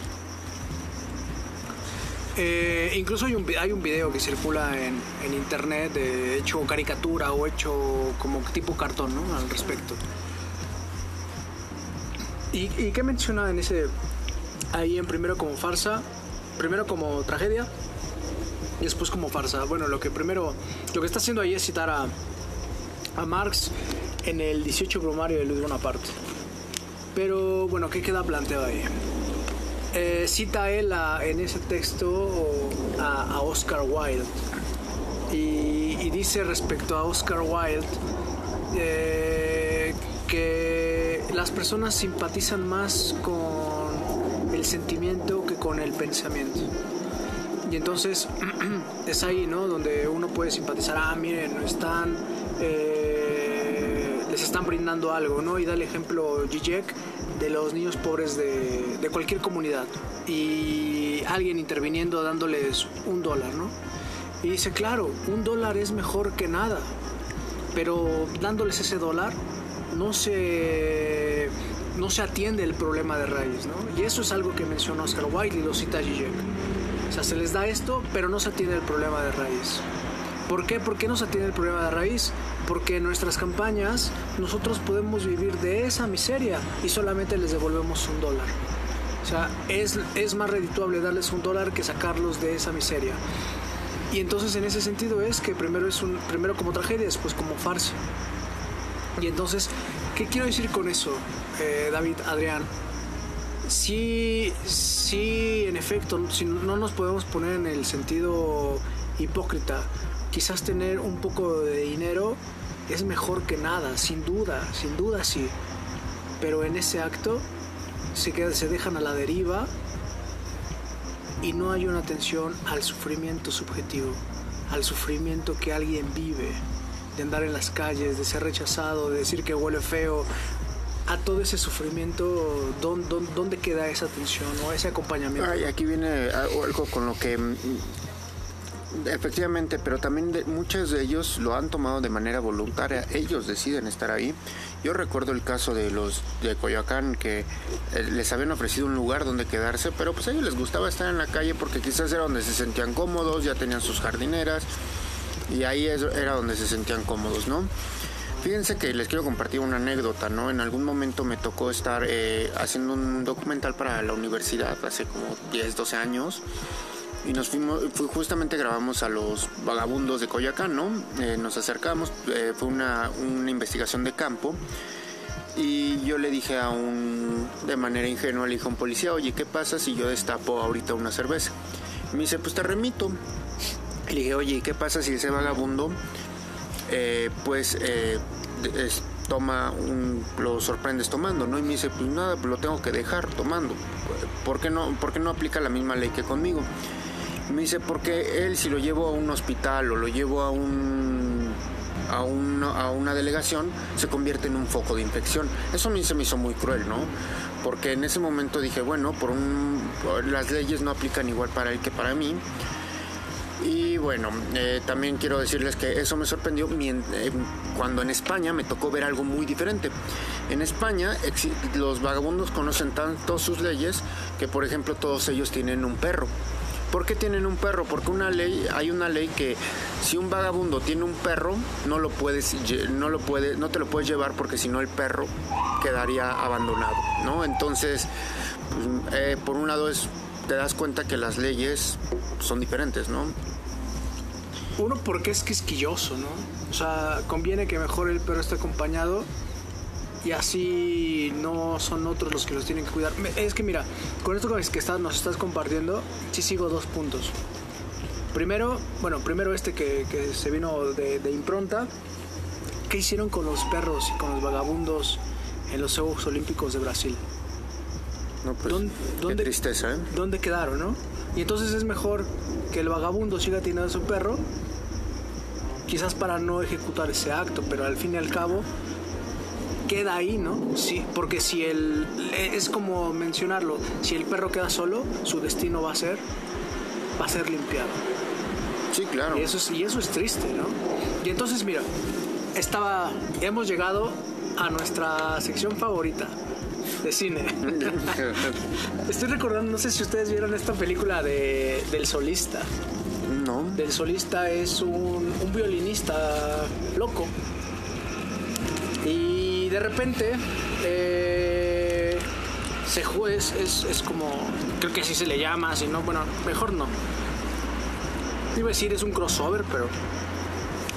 Eh, incluso hay un, hay un video que circula en, en internet de hecho caricatura o hecho como tipo cartón ¿no? al respecto. ¿Y, ¿Y qué menciona en ese ahí en primero como farsa, primero como tragedia y después como farsa? Bueno, lo que primero, lo que está haciendo ahí es citar a, a Marx en el 18 brumario de Luis Bonaparte. Pero bueno, ¿qué queda planteado ahí? Eh, cita él en ese texto a, Oscar Wilde y, y dice respecto a Oscar Wilde eh, que las personas simpatizan más con el sentimiento que con el pensamiento. Y entonces es ahí, ¿no? Donde uno puede simpatizar, ah, miren, están, eh, les están brindando algo, ¿no? Y da el ejemplo Zizek de los niños pobres de, de cualquier comunidad. Y alguien interviniendo dándoles un dólar, ¿no? Y dice, claro, un dólar es mejor que nada, pero dándoles ese dólar no se, no se atiende el problema de raíz, ¿no? Y eso es algo que menciona Oscar Wilde y lo cita Zizek. Sea, se les da esto, pero no se atiende el problema de raíz. ¿Por qué? ¿Por qué no se atiende el problema de raíz? Porque en nuestras campañas nosotros podemos vivir de esa miseria y solamente les devolvemos un dólar. O sea, es, es más redituable darles un dólar que sacarlos de esa miseria. Y entonces en ese sentido es que primero es primero como tragedia, después como farsa. Y entonces, ¿qué quiero decir con eso, eh, David, Adrián? Sí, sí, en efecto, si no nos podemos poner en el sentido hipócrita, quizás tener un poco de dinero es mejor que nada, sin duda, sin duda sí. Pero en ese acto se, queda- se dejan a la deriva y no hay una atención al sufrimiento subjetivo, al sufrimiento que alguien vive, de andar en las calles, de ser rechazado, de decir que huele feo, a todo ese sufrimiento, ¿dónde, queda esa atención o ese acompañamiento? Ay, aquí viene algo con lo que mm, efectivamente, pero también de, muchos de ellos lo han tomado de manera voluntaria, ellos deciden estar ahí. Yo recuerdo el caso de los de Coyoacán que eh, les habían ofrecido un lugar donde quedarse, pero pues a ellos les gustaba estar en la calle porque quizás era donde se sentían cómodos, ya tenían sus jardineras y ahí era donde se sentían cómodos, ¿no? Fíjense que les quiero compartir una anécdota, ¿no? En algún momento me tocó estar eh, haciendo un documental para la universidad hace como 10, 12 años. Y nos fuimos, justamente grabamos a los vagabundos de Coyacán, ¿no? Eh, nos acercamos, eh, fue una, una investigación de campo. Y yo le dije a un, de manera ingenua, le dije a un policía, oye, ¿qué pasa si yo destapo ahorita una cerveza? Me dice, pues te remito. Le dije, oye, ¿y qué pasa si ese vagabundo eh, pues eh, toma lo sorprendes tomando, ¿no? Y me dice, pues nada, pues lo tengo que dejar tomando. ¿Por qué no, por no aplica la misma ley que conmigo? Me dice, porque él si lo llevo a un hospital o lo llevo a un a, un- a una delegación se convierte en un foco de infección. Eso a mí se me hizo muy cruel, ¿no? Porque en ese momento dije, bueno, por- las leyes no aplican igual para él que para mí. Y bueno, eh, también quiero decirles que eso me sorprendió eh, cuando en España me tocó ver algo muy diferente. En España los vagabundos conocen tanto sus leyes que, por ejemplo, todos ellos tienen un perro. ¿Por qué tienen un perro? Porque una ley, hay una ley que si un vagabundo tiene un perro, no lo puedes, no lo puede, no te lo puedes llevar porque si no el perro quedaría abandonado, ¿no? Entonces, pues, eh, por un lado es te das cuenta que las leyes son diferentes, ¿no? Uno porque es quisquilloso, ¿no? O sea, conviene que mejor el perro esté acompañado y así no son otros los que los tienen que cuidar. Es que mira, con esto que estás- nos estás compartiendo, sí sigo dos puntos. Primero, bueno, primero este que, que se vino de, de impronta. ¿Qué hicieron con los perros y con los vagabundos en los Juegos Olímpicos de Brasil? No, pues, ¿Dónde- qué dónde- tristeza, ¿eh? ¿Dónde quedaron, no? Y entonces es mejor que el vagabundo siga teniendo a su perro, quizás para no ejecutar ese acto, pero al fin y al cabo queda ahí, ¿no? Sí, porque si el es como mencionarlo, si el perro queda solo, su destino va a ser va a ser limpiado. Sí, claro. Y eso es, y eso es triste, ¿no? Y entonces, mira, estaba, hemos llegado a nuestra sección favorita de cine. Estoy recordando, no sé si ustedes vieron esta película de, del solista. no. Del solista es un, un violinista loco. Y de repente eh, se jue- es, es, es como, creo que así se le llama, si no, bueno, mejor no. Iba a decir es un crossover, pero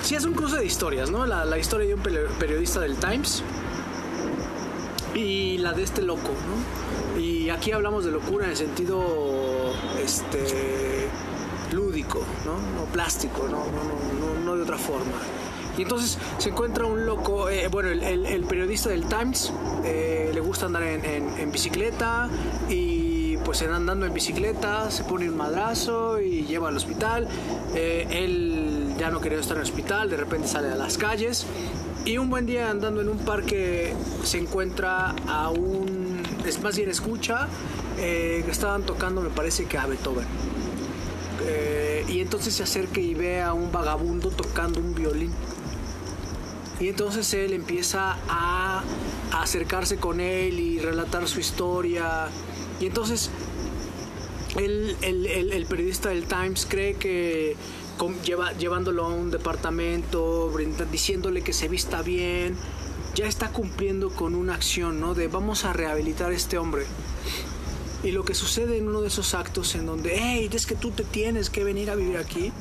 sí es un cruce de historias, ¿no? La, la historia de un periodista del Times y la de este loco, ¿no? Y aquí hablamos de locura en el sentido este lúdico, ¿no? No plástico, no, no, no, no, de otra forma. Y entonces se encuentra un loco, eh, bueno, el, el- el periodista del Times eh, le gusta andar en, en- en bicicleta y pues andando en bicicleta se pone un madrazo y lleva al hospital. Eh, él ya no quería estar en el hospital, de repente sale a las calles y un buen día andando en un parque se encuentra a un, es más bien escucha, eh, estaban tocando me parece que a Beethoven. Eh, y entonces se acerca y ve a un vagabundo tocando un violín. Y entonces él empieza a, a acercarse con él y relatar su historia. Y entonces el, el- el- el periodista del Times cree que llevándolo a un departamento, diciéndole que se vista bien, ya está cumpliendo con una acción, ¿no? De vamos a rehabilitar a este hombre. Y lo que sucede en uno de esos actos en donde, hey, es que tú te tienes que venir a vivir aquí,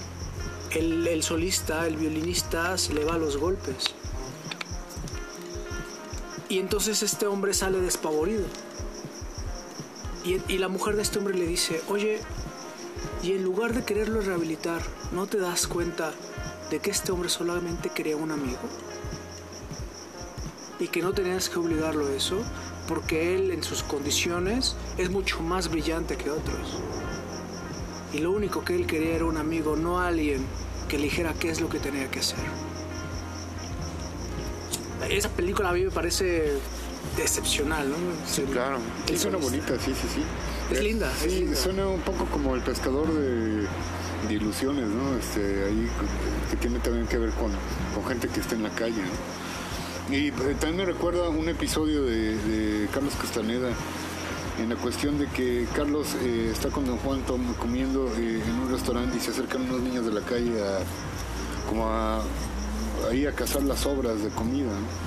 el, el solista, el violinista, se le va a los golpes. Y entonces este hombre sale despavorido. Y, y la mujer de este hombre le dice, oye, y en lugar de quererlo rehabilitar, ¿no te das cuenta de que este hombre solamente quería un amigo? Y que no tenías que obligarlo a eso, porque él en sus condiciones es mucho más brillante que otros. Y lo único que él quería era un amigo, no alguien que le dijera qué es lo que tenía que hacer. Esa película a mí me parece excepcional, ¿no? Sí, claro. Sí, suena bonita, sí, sí, sí. Es linda, es Sí, linda. suena un poco como el pescador de, de ilusiones, ¿no? Este, ahí que tiene también que ver con, con gente que está en la calle, ¿no? Y eh, también me recuerda un episodio de, de Carlos Castaneda en la cuestión de que Carlos eh, está con Don Juan tom- comiendo eh, en un restaurante y se acercan unos niños de la calle a, como a, ahí a cazar las obras de comida, ¿no?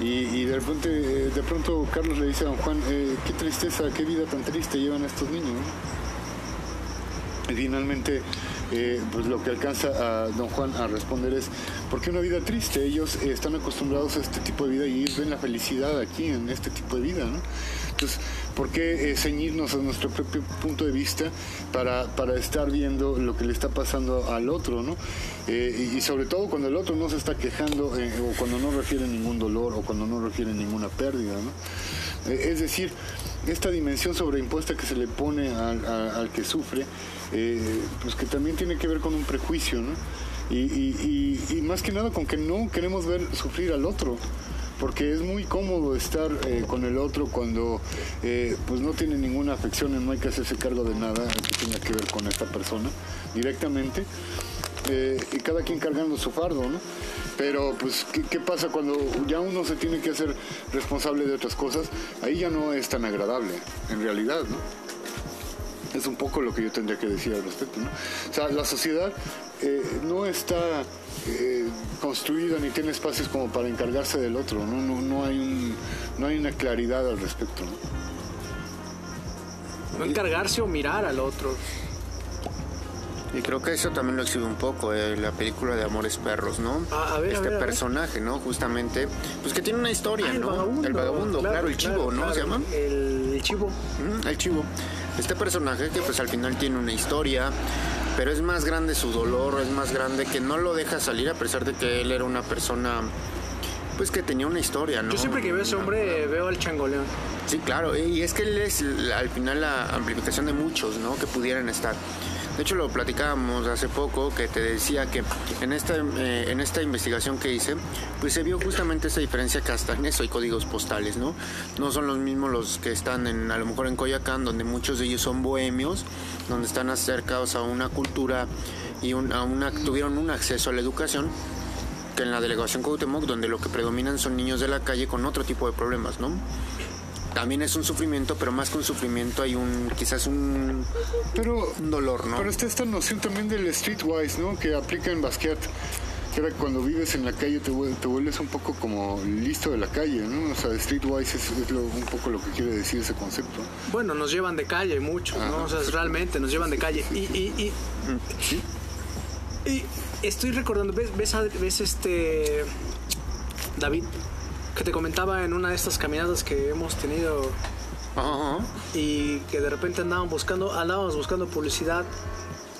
Y, de repente, eh, de pronto Carlos le dice a don Juan, eh, qué tristeza, qué vida tan triste llevan estos niños. ¿no?". Y finalmente, eh, pues lo que alcanza a don Juan a responder es, ¿por qué una vida triste? Ellos están acostumbrados a este tipo de vida y ven la felicidad aquí en este tipo de vida, ¿no? Entonces, ¿por qué eh, ceñirnos a nuestro propio punto de vista para, para estar viendo lo que le está pasando al otro, ¿no? Eh, y, sobre todo cuando el otro no se está quejando eh, o cuando no refiere ningún dolor o cuando no refiere ninguna pérdida, ¿no? Es decir, esta dimensión sobreimpuesta que se le pone al, que sufre, pues que también tiene que ver con un prejuicio, ¿no? Y- y más que nada con que no queremos ver sufrir al otro, porque es muy cómodo estar eh, con el otro cuando eh, pues no tiene ninguna afección, no hay que hacerse cargo de nada que tenga que ver con esta persona directamente, eh, y cada quien cargando su fardo, ¿no? Pero pues, ¿qué, pasa cuando ya uno se tiene que hacer responsable de otras cosas? Ahí ya no es tan agradable, en realidad, ¿no? Es un poco lo que yo tendría que decir al respecto, ¿no? O sea, la sociedad no está eh, construida ni tiene espacios como para encargarse del otro, ¿no? No, no, hay, un- no hay una claridad al respecto, ¿no? No encargarse o mirar al otro. Y creo que eso también lo exhibe un poco eh, la película de Amores Perros, ¿no? A ver, a este ver, a ver. personaje, ¿no? Justamente, pues que tiene una historia, Ah, el ¿no? vagabundo. el vagabundo, claro, el chivo, ¿no? claro, ¿Se llama? El, el chivo. El chivo. Este personaje que pues al final tiene una historia, pero es más grande su dolor, es más grande que no lo deja salir a pesar de que él era una persona pues que tenía una historia, ¿no? Yo siempre que veo a ese hombre veo al changoleón. Sí, claro, y es que él es al final la amplificación de muchos, ¿no? Que pudieran estar. De hecho, lo platicábamos hace poco, que te decía que en esta, eh, en esta investigación que hice, pues se vio justamente esa diferencia que hasta en eso hay códigos postales, ¿no? No son los mismos los que están en, a lo mejor en Coyacán, donde muchos de ellos son bohemios, donde están acercados a una cultura y a una, tuvieron un acceso a la educación, que en la delegación Cuauhtémoc, donde lo que predominan son niños de la calle con otro tipo de problemas, ¿no? También es un sufrimiento, pero más que un sufrimiento hay un quizás un, Pero, un dolor, ¿no? pero está esta noción también del streetwise, ¿no? Que aplica en Basquiat. Que era cuando vives en la calle te, te vuelves un poco como listo de la calle, ¿no? O sea, streetwise es, es lo- un poco lo que quiere decir ese concepto. Bueno, nos llevan de calle muchos, ¿no? O sea, realmente nos llevan de calle. Y, y, y, y estoy recordando, ¿ves, ves este David? Que te comentaba en una de estas caminatas que hemos tenido y que de repente andaban buscando, andábamos buscando publicidad.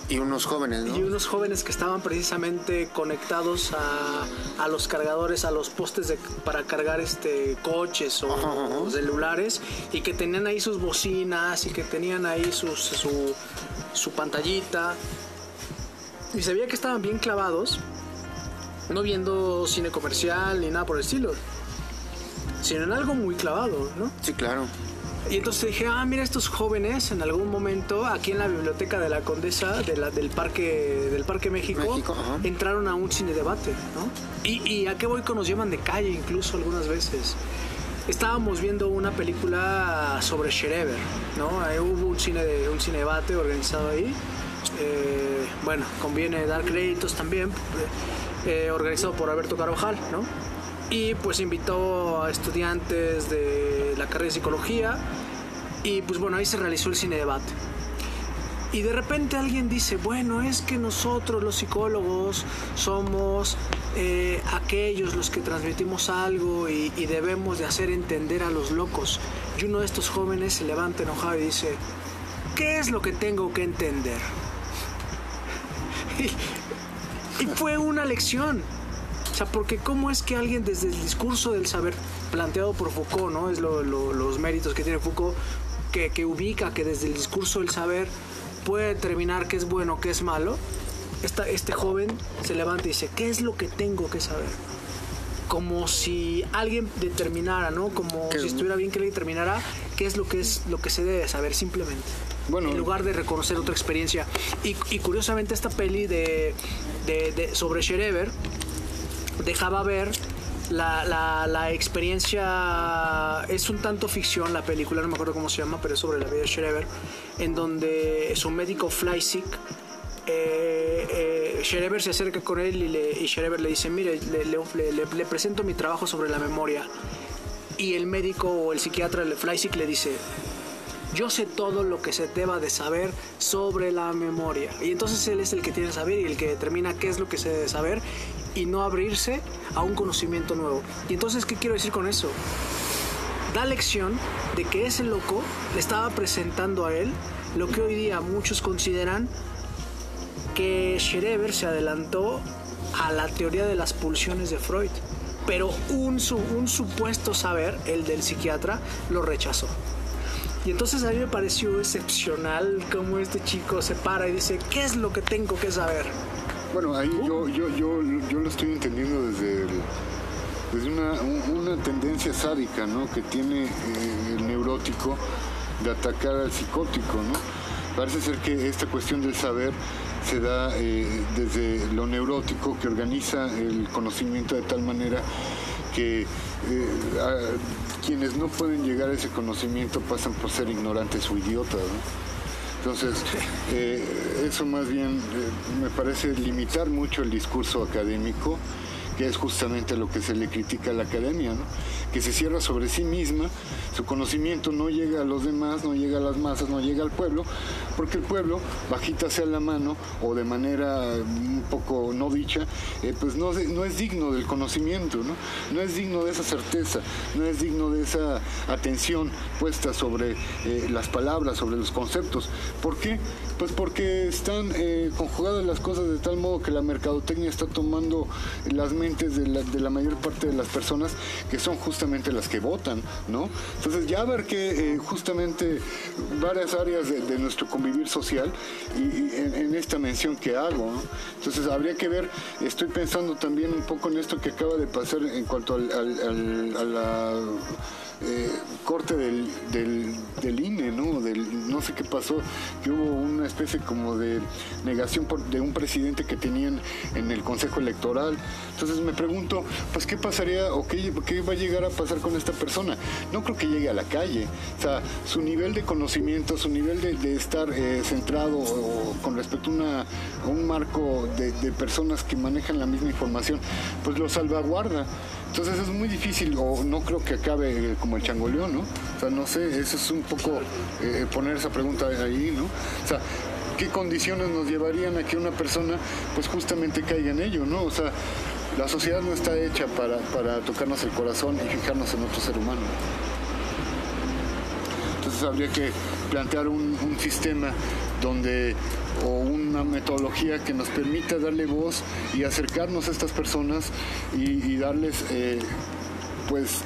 Y unos jóvenes, ¿no? y unos jóvenes que estaban precisamente conectados a, a los cargadores, a los postes de- para cargar este coches o, o celulares y que tenían ahí sus bocinas y que tenían ahí sus- su, su pantallita. Y se veía que estaban bien clavados, no viendo cine comercial ni nada por el estilo, sino en algo muy clavado, ¿no? Sí, claro. Y entonces dije, ah, mira, estos jóvenes en algún momento aquí en la biblioteca de la Condesa de la- del, parque, del Parque México, entraron a un cine debate, ¿no? Y, y a qué voy con nos llevan de calle incluso algunas veces. Estábamos viendo una película sobre Schereber, ¿no? Ahí hubo un cine, de, un cine debate organizado ahí. Eh, bueno, conviene dar créditos también, eh, organizado por Alberto Carvajal, ¿no? Y pues invitó a estudiantes de la carrera de psicología y pues bueno, ahí se realizó el cine debate. Y de repente alguien dice, bueno, es que nosotros los psicólogos somos eh, aquellos los que transmitimos algo y, debemos de hacer entender a los locos. Y uno de estos jóvenes se levanta enojado y dice, ¿qué es lo que tengo que entender? Y fue una lección. Sea, porque cómo es que alguien desde el discurso del saber planteado por Foucault, ¿no? Es lo- lo- los méritos que tiene Foucault, que, que ubica que desde el discurso del saber puede determinar qué es bueno, qué es malo. Esta- este joven se levanta y dice, ¿qué es lo que tengo que saber? como si alguien determinara, ¿no? Como Que- si estuviera bien que alguien determinara qué es lo que es lo que se debe saber simplemente. Bueno, en lugar de reconocer otra experiencia. Y, y curiosamente esta peli de, de- de- sobre Sherever dejaba ver la, la- experiencia, es un tanto ficción la película, no me acuerdo cómo se llama, pero es sobre la vida de Sherever, en donde su médico Flysick, eh, eh, Sherever se acerca con él y, le, y le dice, mire, le, le- le- presento mi trabajo sobre la memoria. Y el médico o el psiquiatra, Flysick, le dice, yo sé todo lo que se deba de saber sobre la memoria. Y entonces él es el que tiene que saber y el que determina qué es lo que se debe saber y no abrirse a un conocimiento nuevo. Y entonces, ¿qué quiero decir con eso? Da lección de que ese loco le estaba presentando a él lo que hoy día muchos consideran que Schreber se adelantó a la teoría de las pulsiones de Freud. Pero un, un supuesto saber, el del psiquiatra, lo rechazó. Y entonces a mí me pareció excepcional cómo este chico se para y dice, ¿qué es lo que tengo que saber? Bueno, ahí yo, yo, yo, yo lo estoy entendiendo desde, desde una, un- una tendencia sádica ¿no? que tiene eh, el neurótico de atacar al psicótico. ¿no? Parece ser que esta cuestión del saber se da eh, desde lo neurótico que organiza el conocimiento de tal manera que eh, quienes no pueden llegar a ese conocimiento pasan por ser ignorantes o idiotas. ¿no? Entonces, eh, eso más bien eh, me parece limitar mucho el discurso académico, que es justamente lo que se le critica a la academia, ¿no? que se cierra sobre sí misma, su conocimiento no llega a los demás, no llega a las masas, no llega al pueblo, porque el pueblo, bajita sea la mano o de manera un poco no dicha, eh, pues no, es digno del conocimiento, ¿no? no es digno de esa certeza, no es digno de esa atención puesta sobre eh, las palabras, sobre los conceptos. ¿Por qué? Pues porque están eh, conjugadas las cosas de tal modo que la mercadotecnia está tomando las mentes de la, mayor parte de las personas que son justamente las que votan, ¿no? Entonces ya ver que eh, justamente varias áreas de, nuestro convivir social y, en, esta mención que hago, ¿no? Entonces habría que ver, estoy pensando también un poco en esto que acaba de pasar en cuanto al- a la eh, corte del, del, del INE, ¿no? Del, no sé qué pasó, que hubo una especie como de negación de un presidente que tenían en el Consejo Electoral. Entonces me pregunto, pues qué pasaría o qué, qué va a llegar a pasar con esta persona. No creo que llegue a la calle. O sea, su nivel de conocimiento, su nivel de, estar eh, centrado o con respecto a, un marco de, personas que manejan la misma información, pues lo salvaguarda. Entonces es muy difícil, o no creo que acabe eh, como el changoleón, ¿no? O sea, no sé, eso es un poco eh, poner esa pregunta ahí, ¿no? O sea, ¿qué condiciones nos llevarían a que una persona, pues justamente caiga en ello, ¿no? O sea, la sociedad no está hecha para, para tocarnos el corazón y fijarnos en otro ser humano. Entonces habría que plantear un, sistema donde o una metodología que nos permita darle voz y acercarnos a estas personas y, y darles, eh, pues,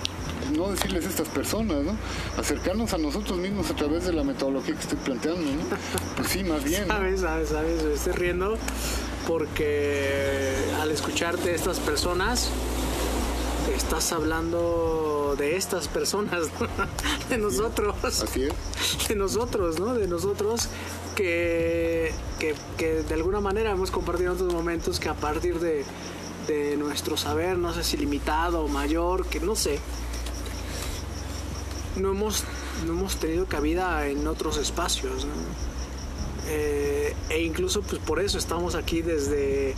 no decirles estas personas, ¿no? Acercarnos a nosotros mismos a través de la metodología que estoy planteando, ¿no? Pues sí, más bien. ¿no? Sabes, sabes, sabes, me estoy riendo porque al escucharte estas personas, estás hablando de estas personas, ¿no? de nosotros. Así es. de nosotros, ¿no? De nosotros que, que, que de alguna manera hemos compartido en otros momentos que a partir de, de nuestro saber, no sé si limitado o mayor, que no sé, no hemos, no hemos tenido cabida en otros espacios, ¿no? Eh, e incluso pues por eso estamos aquí desde,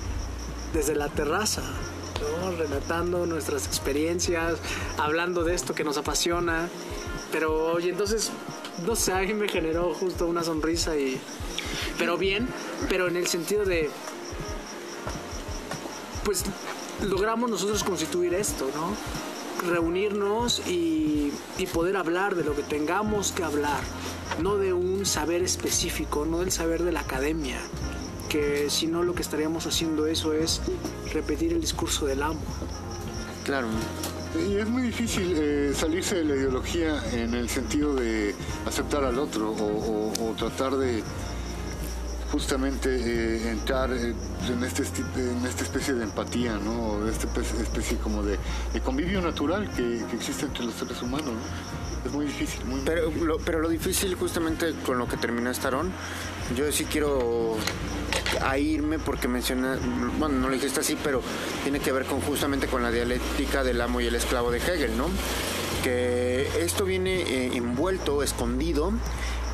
desde la terraza, ¿no? relatando nuestras experiencias, hablando de esto que nos apasiona. Pero oye, entonces, no sé, a mí me generó justo una sonrisa y... Pero bien, pero en el sentido de... Pues logramos nosotros constituir esto, ¿no? Reunirnos y, y poder hablar de lo que tengamos que hablar, no de un saber específico, no del saber de la academia, que si no lo que estaríamos haciendo eso es repetir el discurso del amo. Claro. Y es muy difícil eh, salirse de la ideología en el sentido de aceptar al otro o, o- o tratar de, justamente eh, entrar eh, en, este, en esta especie de empatía, ¿no? Esta especie como de, convivio natural que, existe entre los seres humanos, Es muy difícil. Muy pero, lo, pero lo difícil justamente con lo que termina Starón, yo sí quiero a irme porque menciona, bueno, no lo dijiste así, pero tiene que ver con justamente con la dialéctica del amo y el esclavo de Hegel, ¿no? Que esto viene eh, envuelto, escondido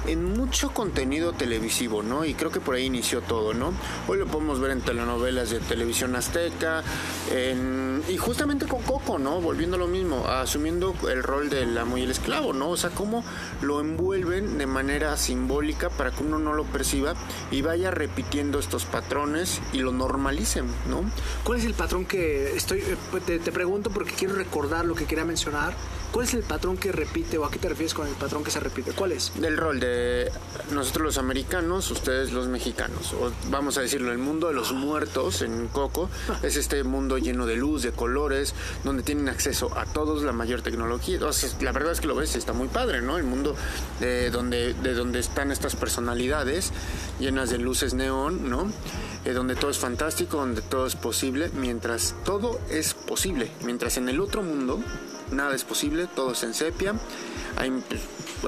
en mucho contenido televisivo, ¿no? Y creo que por ahí inició todo, ¿no? Hoy lo podemos ver en telenovelas de televisión azteca, y justamente con Coco, ¿no? Volviendo a lo mismo, asumiendo el rol del amo y el esclavo, ¿no? O sea, cómo lo envuelven de manera simbólica para que uno no lo perciba y vaya repitiendo estos patrones y lo normalicen, ¿no? ¿Cuál es el patrón que estoy, eh, te, te pregunto porque quiero recordar lo que quería mencionar? ¿Cuál es el patrón que repite o a qué te refieres con el patrón que se repite? ¿Cuál es? Del rol de nosotros los americanos, ustedes los mexicanos. O vamos a decirlo, el mundo de los muertos en Coco es este mundo lleno de luz, de colores, donde tienen acceso a todos la mayor tecnología. la verdad es que lo ves, está muy padre, ¿no? El mundo de donde, de donde están estas personalidades llenas de luces neón, ¿no? Eh, donde todo es fantástico, donde todo es posible, mientras todo es posible. Mientras en el otro mundo nada es posible, todo es en sepia. Hay,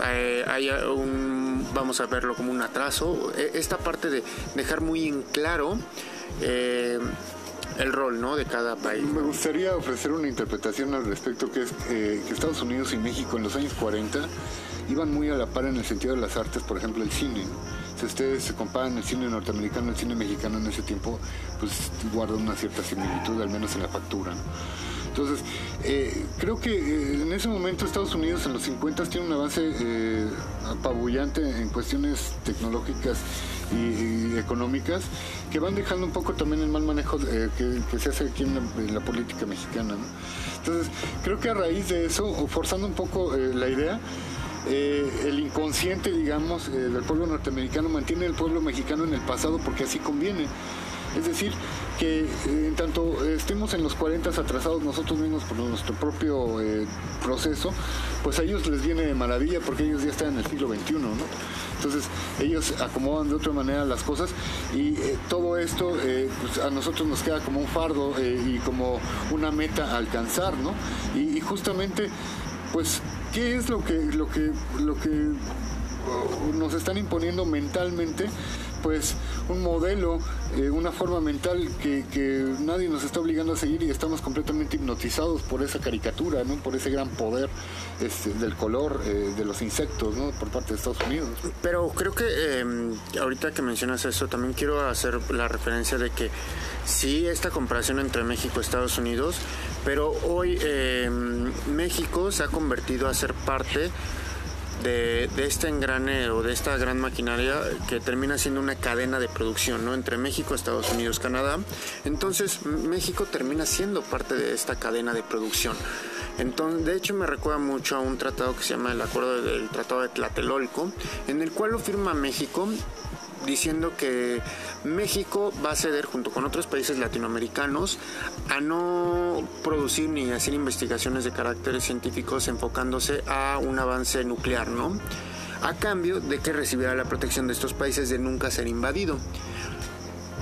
eh, un, vamos a verlo como un atraso. E, esta parte de dejar muy en claro eh, el rol ¿no? de cada país. Me gustaría ofrecer una interpretación al respecto, que es eh, que Estados Unidos y México en los años 40 iban muy a la par en el sentido de las artes, por ejemplo el cine. Si ustedes comparan el cine norteamericano y el cine mexicano en ese tiempo, pues guardan una cierta similitud, al menos en la factura. Entonces, eh, creo que eh, en ese momento Estados Unidos en los 50 tiene un avance eh, apabullante en cuestiones tecnológicas y, económicas que van dejando un poco también el mal manejo que, se hace aquí en la, política mexicana. Entonces, creo que a raíz de eso, forzando un poco la idea, el inconsciente, digamos, del pueblo norteamericano mantiene el pueblo mexicano en el pasado porque así conviene. Es decir, que eh, en tanto estemos en los 40 atrasados nosotros mismos por nuestro propio eh, proceso, pues a ellos les viene de maravilla porque ellos ya están en el siglo XXI, ¿no? Entonces ellos acomodan de otra manera las cosas y eh, todo esto pues a nosotros nos queda como un fardo y como una meta a alcanzar, ¿no? Y, justamente, pues, ¿qué es lo que, lo que, lo que uh, nos están imponiendo mentalmente? Pues un modelo, eh, una forma mental que, nadie nos está obligando a seguir y estamos completamente hipnotizados por esa caricatura, ¿no? por ese gran poder este, del color eh, de los insectos ¿no? por parte de Estados Unidos. Pero creo que em, ahorita que mencionas eso, también quiero hacer la referencia de que sí, esta comparación entre México y Estados Unidos, pero hoy em, México se ha convertido a ser parte de, este engrane o de esta gran maquinaria que termina siendo una cadena de producción ¿no? entre México, Estados Unidos, Canadá. Entonces México termina siendo parte de esta cadena de producción. Entonces, de hecho, me recuerda mucho a un tratado que se llama el Acuerdo del Tratado de Tlatelolco, en el cual lo firma México diciendo que México va a ceder junto con otros países latinoamericanos a no producir ni hacer investigaciones de carácter científicos enfocándose a un avance nuclear, ¿no? A cambio de que recibiera la protección de estos países de nunca ser invadido.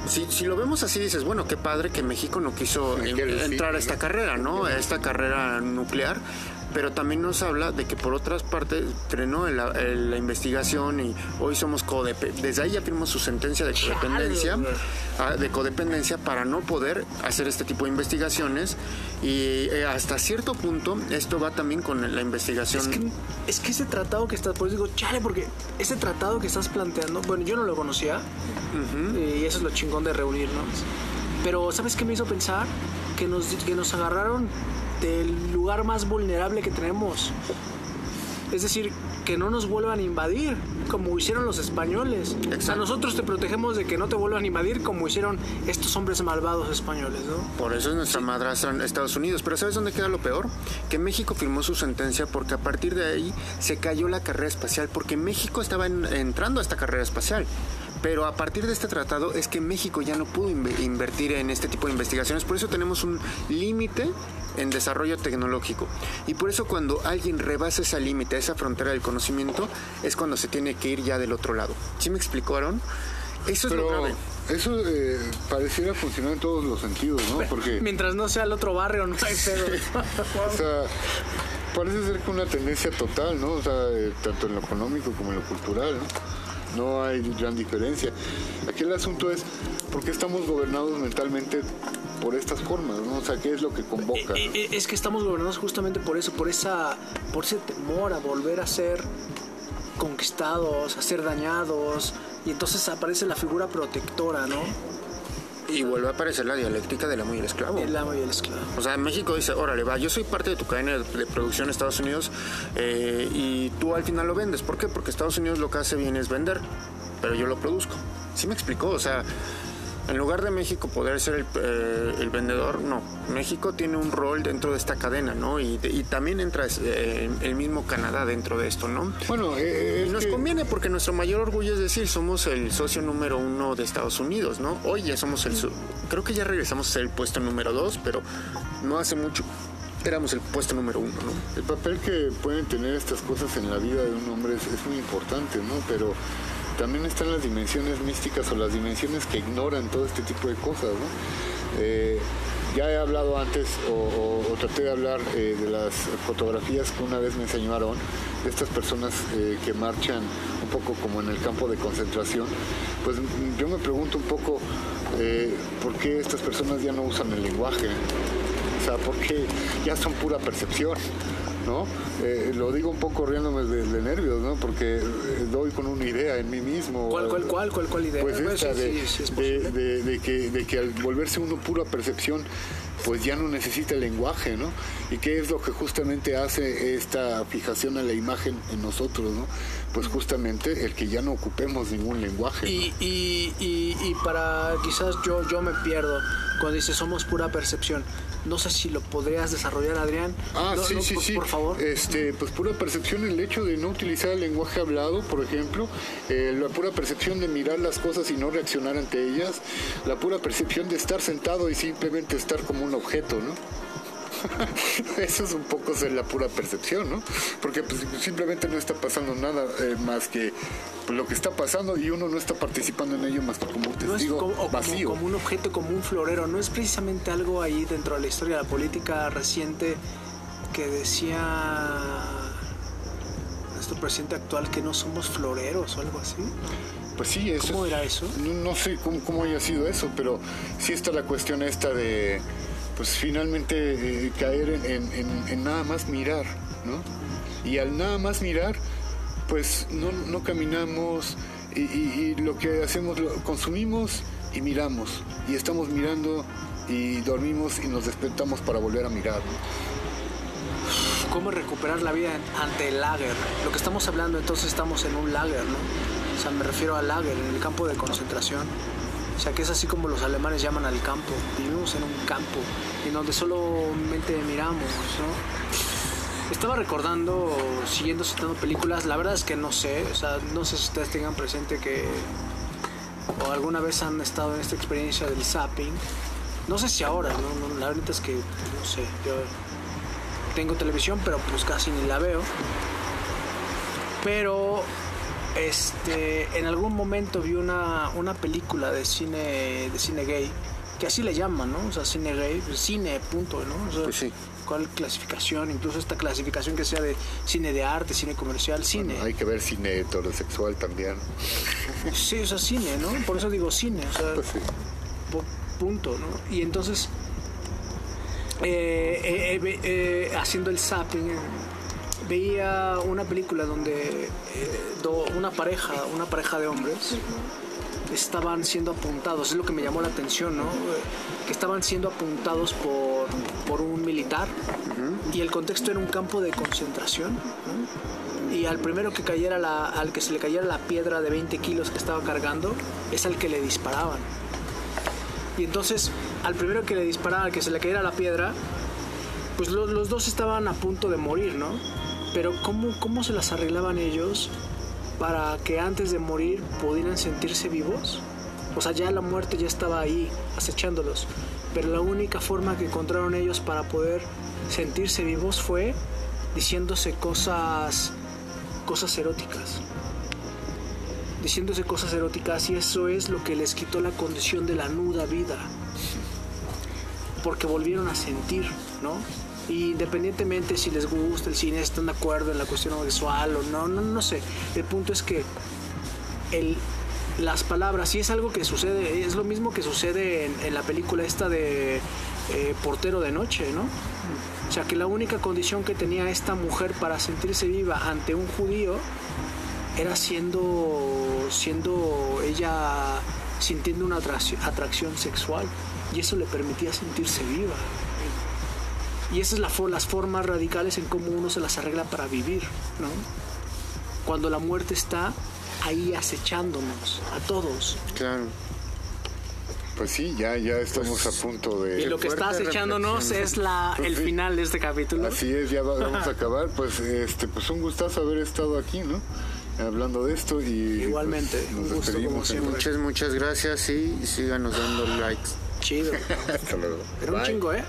Si, si, lo vemos así, dices, bueno, qué padre que México no quiso entrar a esta carrera, ¿no? A esta carrera nuclear, pero también nos habla de que por otras partes frenó la, la investigación y hoy somos codependencia. Desde ahí ya firmó su sentencia de codependencia, ah, de codependencia para no poder hacer este tipo de investigaciones y eh, hasta cierto punto esto va también con la investigación. Es que, es que ese tratado que estás, por eso digo, chale, porque ese tratado que estás planteando, bueno, yo no lo conocía y eso es lo chingón de reunirnos. Pero ¿sabes qué me hizo pensar? Que nos, que nos agarraron del lugar más vulnerable que tenemos. Es decir, que no nos vuelvan a invadir, como hicieron los españoles. A nosotros te protegemos de que no te vuelvan a invadir, como hicieron estos hombres malvados españoles, ¿no? Por eso es nuestra madrastra en Estados Unidos. Pero ¿sabes dónde queda lo peor? Que México firmó su sentencia porque a partir de ahí se cayó la carrera espacial, porque México estaba entrando a esta carrera espacial. Pero a partir de este tratado es que México ya no pudo invertir en este tipo de investigaciones, por eso tenemos un límite en desarrollo tecnológico. Y por eso cuando alguien rebasa esa límite, esa frontera del conocimiento, es cuando se tiene que ir ya del otro lado. ¿Sí me explicaron? Eso es lo grave. eso eh, pareciera funcionar en todos los sentidos, ¿no? Porque, Mientras no sea el otro barrio, no hay pedo. o sea, parece ser que una tendencia total, ¿no? O sea, eh, tanto en lo económico como en lo cultural, ¿no? No hay gran diferencia. Aquí el asunto es por qué estamos gobernados mentalmente por estas formas, ¿no? O sea, ¿qué es lo que convoca? Eh, eh, es que estamos gobernados justamente por eso, por esa, por ese temor a volver a ser conquistados, a ser dañados, y entonces aparece la figura protectora, ¿no? Y vuelve a aparecer la dialéctica del amo y el esclavo. El amo y el esclavo. O sea, México dice, órale, va, yo soy parte de tu cadena de, de producción en Estados Unidos eh, y tú al final lo vendes. ¿Por qué? Porque Estados Unidos lo que hace bien es vender, pero yo lo produzco. ¿Sí me explicó? O sea, en lugar de México poder ser el, eh, el vendedor, no. México tiene un rol dentro de esta cadena, ¿no? Y, y también entra eh, el mismo Canadá dentro de esto, ¿no? Bueno, eh, Y es nos que- conviene porque nuestro mayor orgullo es decir, somos el socio número uno de Estados Unidos, ¿no? Hoy ya somos el... Creo que ya regresamos a ser el puesto número dos, pero no hace mucho éramos el puesto número uno, ¿no? El papel que pueden tener estas cosas en la vida de un hombre es, es muy importante, ¿no? Pero también están las dimensiones místicas o las dimensiones que ignoran todo este tipo de cosas. Eh, ya he hablado antes o, traté de hablar eh, de las fotografías que una vez me enseñó Aarón, de estas personas eh, que marchan un poco como en el campo de concentración. Pues mm, yo me pregunto un poco por qué estas personas ya no usan el lenguaje. O sea, porque ya son pura percepción, ¿no? Eh, lo digo un poco riéndome de, de nervios, ¿no? Porque eh, doy con una idea en mí mismo. ¿Cuál, cuál, cuál, cuál, cuál idea? Pues esta de, sí, sí es de- de que, de que al volverse uno pura percepción, pues ya no necesita el lenguaje, ¿no? Y qué es lo que justamente hace esta fijación a la imagen en nosotros, ¿no? Pues justamente el que ya no ocupemos ningún lenguaje. ¿no? Y, y, y, y para quizás yo, yo me pierdo cuando dice somos pura percepción. No sé si lo podrías desarrollar, Adrián. Ah, No, sí, no, sí, por, sí. Por favor. Este, pues pura percepción, el hecho de no utilizar el lenguaje hablado, por ejemplo, eh, la pura percepción de mirar las cosas y no reaccionar ante ellas, la pura percepción de estar sentado y simplemente estar como un objeto, ¿no? Eso es un poco ser la pura percepción, ¿no? Porque pues, simplemente no está pasando nada eh, más que pues, lo que está pasando y uno no está participando en ello más que como un no es testigo como, vacío. como un objeto, como un florero. No es precisamente algo ahí dentro de la historia de la política reciente que decía nuestro presidente actual que no somos floreros o algo así. Pues sí, eso ¿Cómo era eso? No, no sé cómo, cómo haya sido eso, pero sí está la cuestión esta de, pues finalmente eh, caer en, nada más mirar, ¿no? Y al nada más mirar, pues no, no caminamos y lo que hacemos, lo consumimos y miramos. Y estamos mirando y dormimos y nos despertamos para volver a mirar, ¿no? cómo recuperar la vida ante el lager. Lo que estamos hablando entonces estamos en un lager, ¿no? O sea, me refiero al lager, en el campo de concentración. O sea, que es así como los alemanes llaman al campo. Vivimos en un campo en donde solamente miramos, ¿no? Estaba recordando, siguiendo citando películas, la verdad es que no sé, o sea, no sé si ustedes tengan presente que o alguna vez han estado en esta experiencia del zapping. No sé si ahora, ¿no? La verdad es que, no sé, yo tengo televisión, pero pues casi ni la veo. Pero este en algún momento vi una, una película de cine de cine gay, que así le llaman, ¿no? O sea, cine gay, pues, cine, punto, ¿no? O sea, Pues sí. ¿Cuál clasificación? Incluso esta clasificación que sea de cine de arte, cine comercial, cine. Hay que ver cine heterosexual también. Sí, o sea, cine, ¿no? Por eso digo cine, o sea, Pues sí. punto, ¿no? Y entonces, eh, eh, eh, eh, haciendo el zapping, veía una película donde eh, do- una pareja, una pareja de hombres, estaban siendo apuntados, es lo que me llamó la atención, ¿no? Que estaban siendo apuntados por, por un militar y el contexto era un campo de concentración, ¿no? Y al primero que cayera la, al que se le cayera la piedra de 20 kilos que estaba cargando, es al que le disparaban. Y entonces, al primero que le disparaban, al que se le cayera la piedra, pues lo- los dos estaban a punto de morir, ¿no? Pero ¿cómo, ¿cómo se las arreglaban ellos para que antes de morir pudieran sentirse vivos? O sea, ya la muerte ya estaba ahí, acechándolos. Pero la única forma que encontraron ellos para poder sentirse vivos fue diciéndose cosas, cosas eróticas. diciéndose cosas eróticas y eso es lo que les quitó la condición de la nuda vida. Porque volvieron a sentir, ¿no? Independientemente si les gusta el cine, están de acuerdo en la cuestión sexual o no, no, no sé. El punto es que el, las palabras, y es algo que sucede, es lo mismo que sucede en, la película esta de eh, Portero de Noche, ¿no? O sea, que la única condición que tenía esta mujer para sentirse viva ante un judío era siendo, siendo ella sintiendo una atracción sexual y eso le permitía sentirse viva. Y esas son la, for- las formas radicales en cómo uno se las arregla para vivir, ¿no? Cuando la muerte está ahí acechándonos, a todos. Claro. Pues sí, ya, ya estamos a punto Y de... lo que está acechándonos es la, el Sí. final de este capítulo. Así es, ya va- vamos a acabar. Pues este, pues un gustazo haber estado aquí, ¿no? Hablando de esto y... Igualmente, pues, un nos gusto despedimos, como siempre. Muchas, muchas gracias y síganos dando likes. Chido. Hasta luego. Era un Bye. chingo, ¿eh?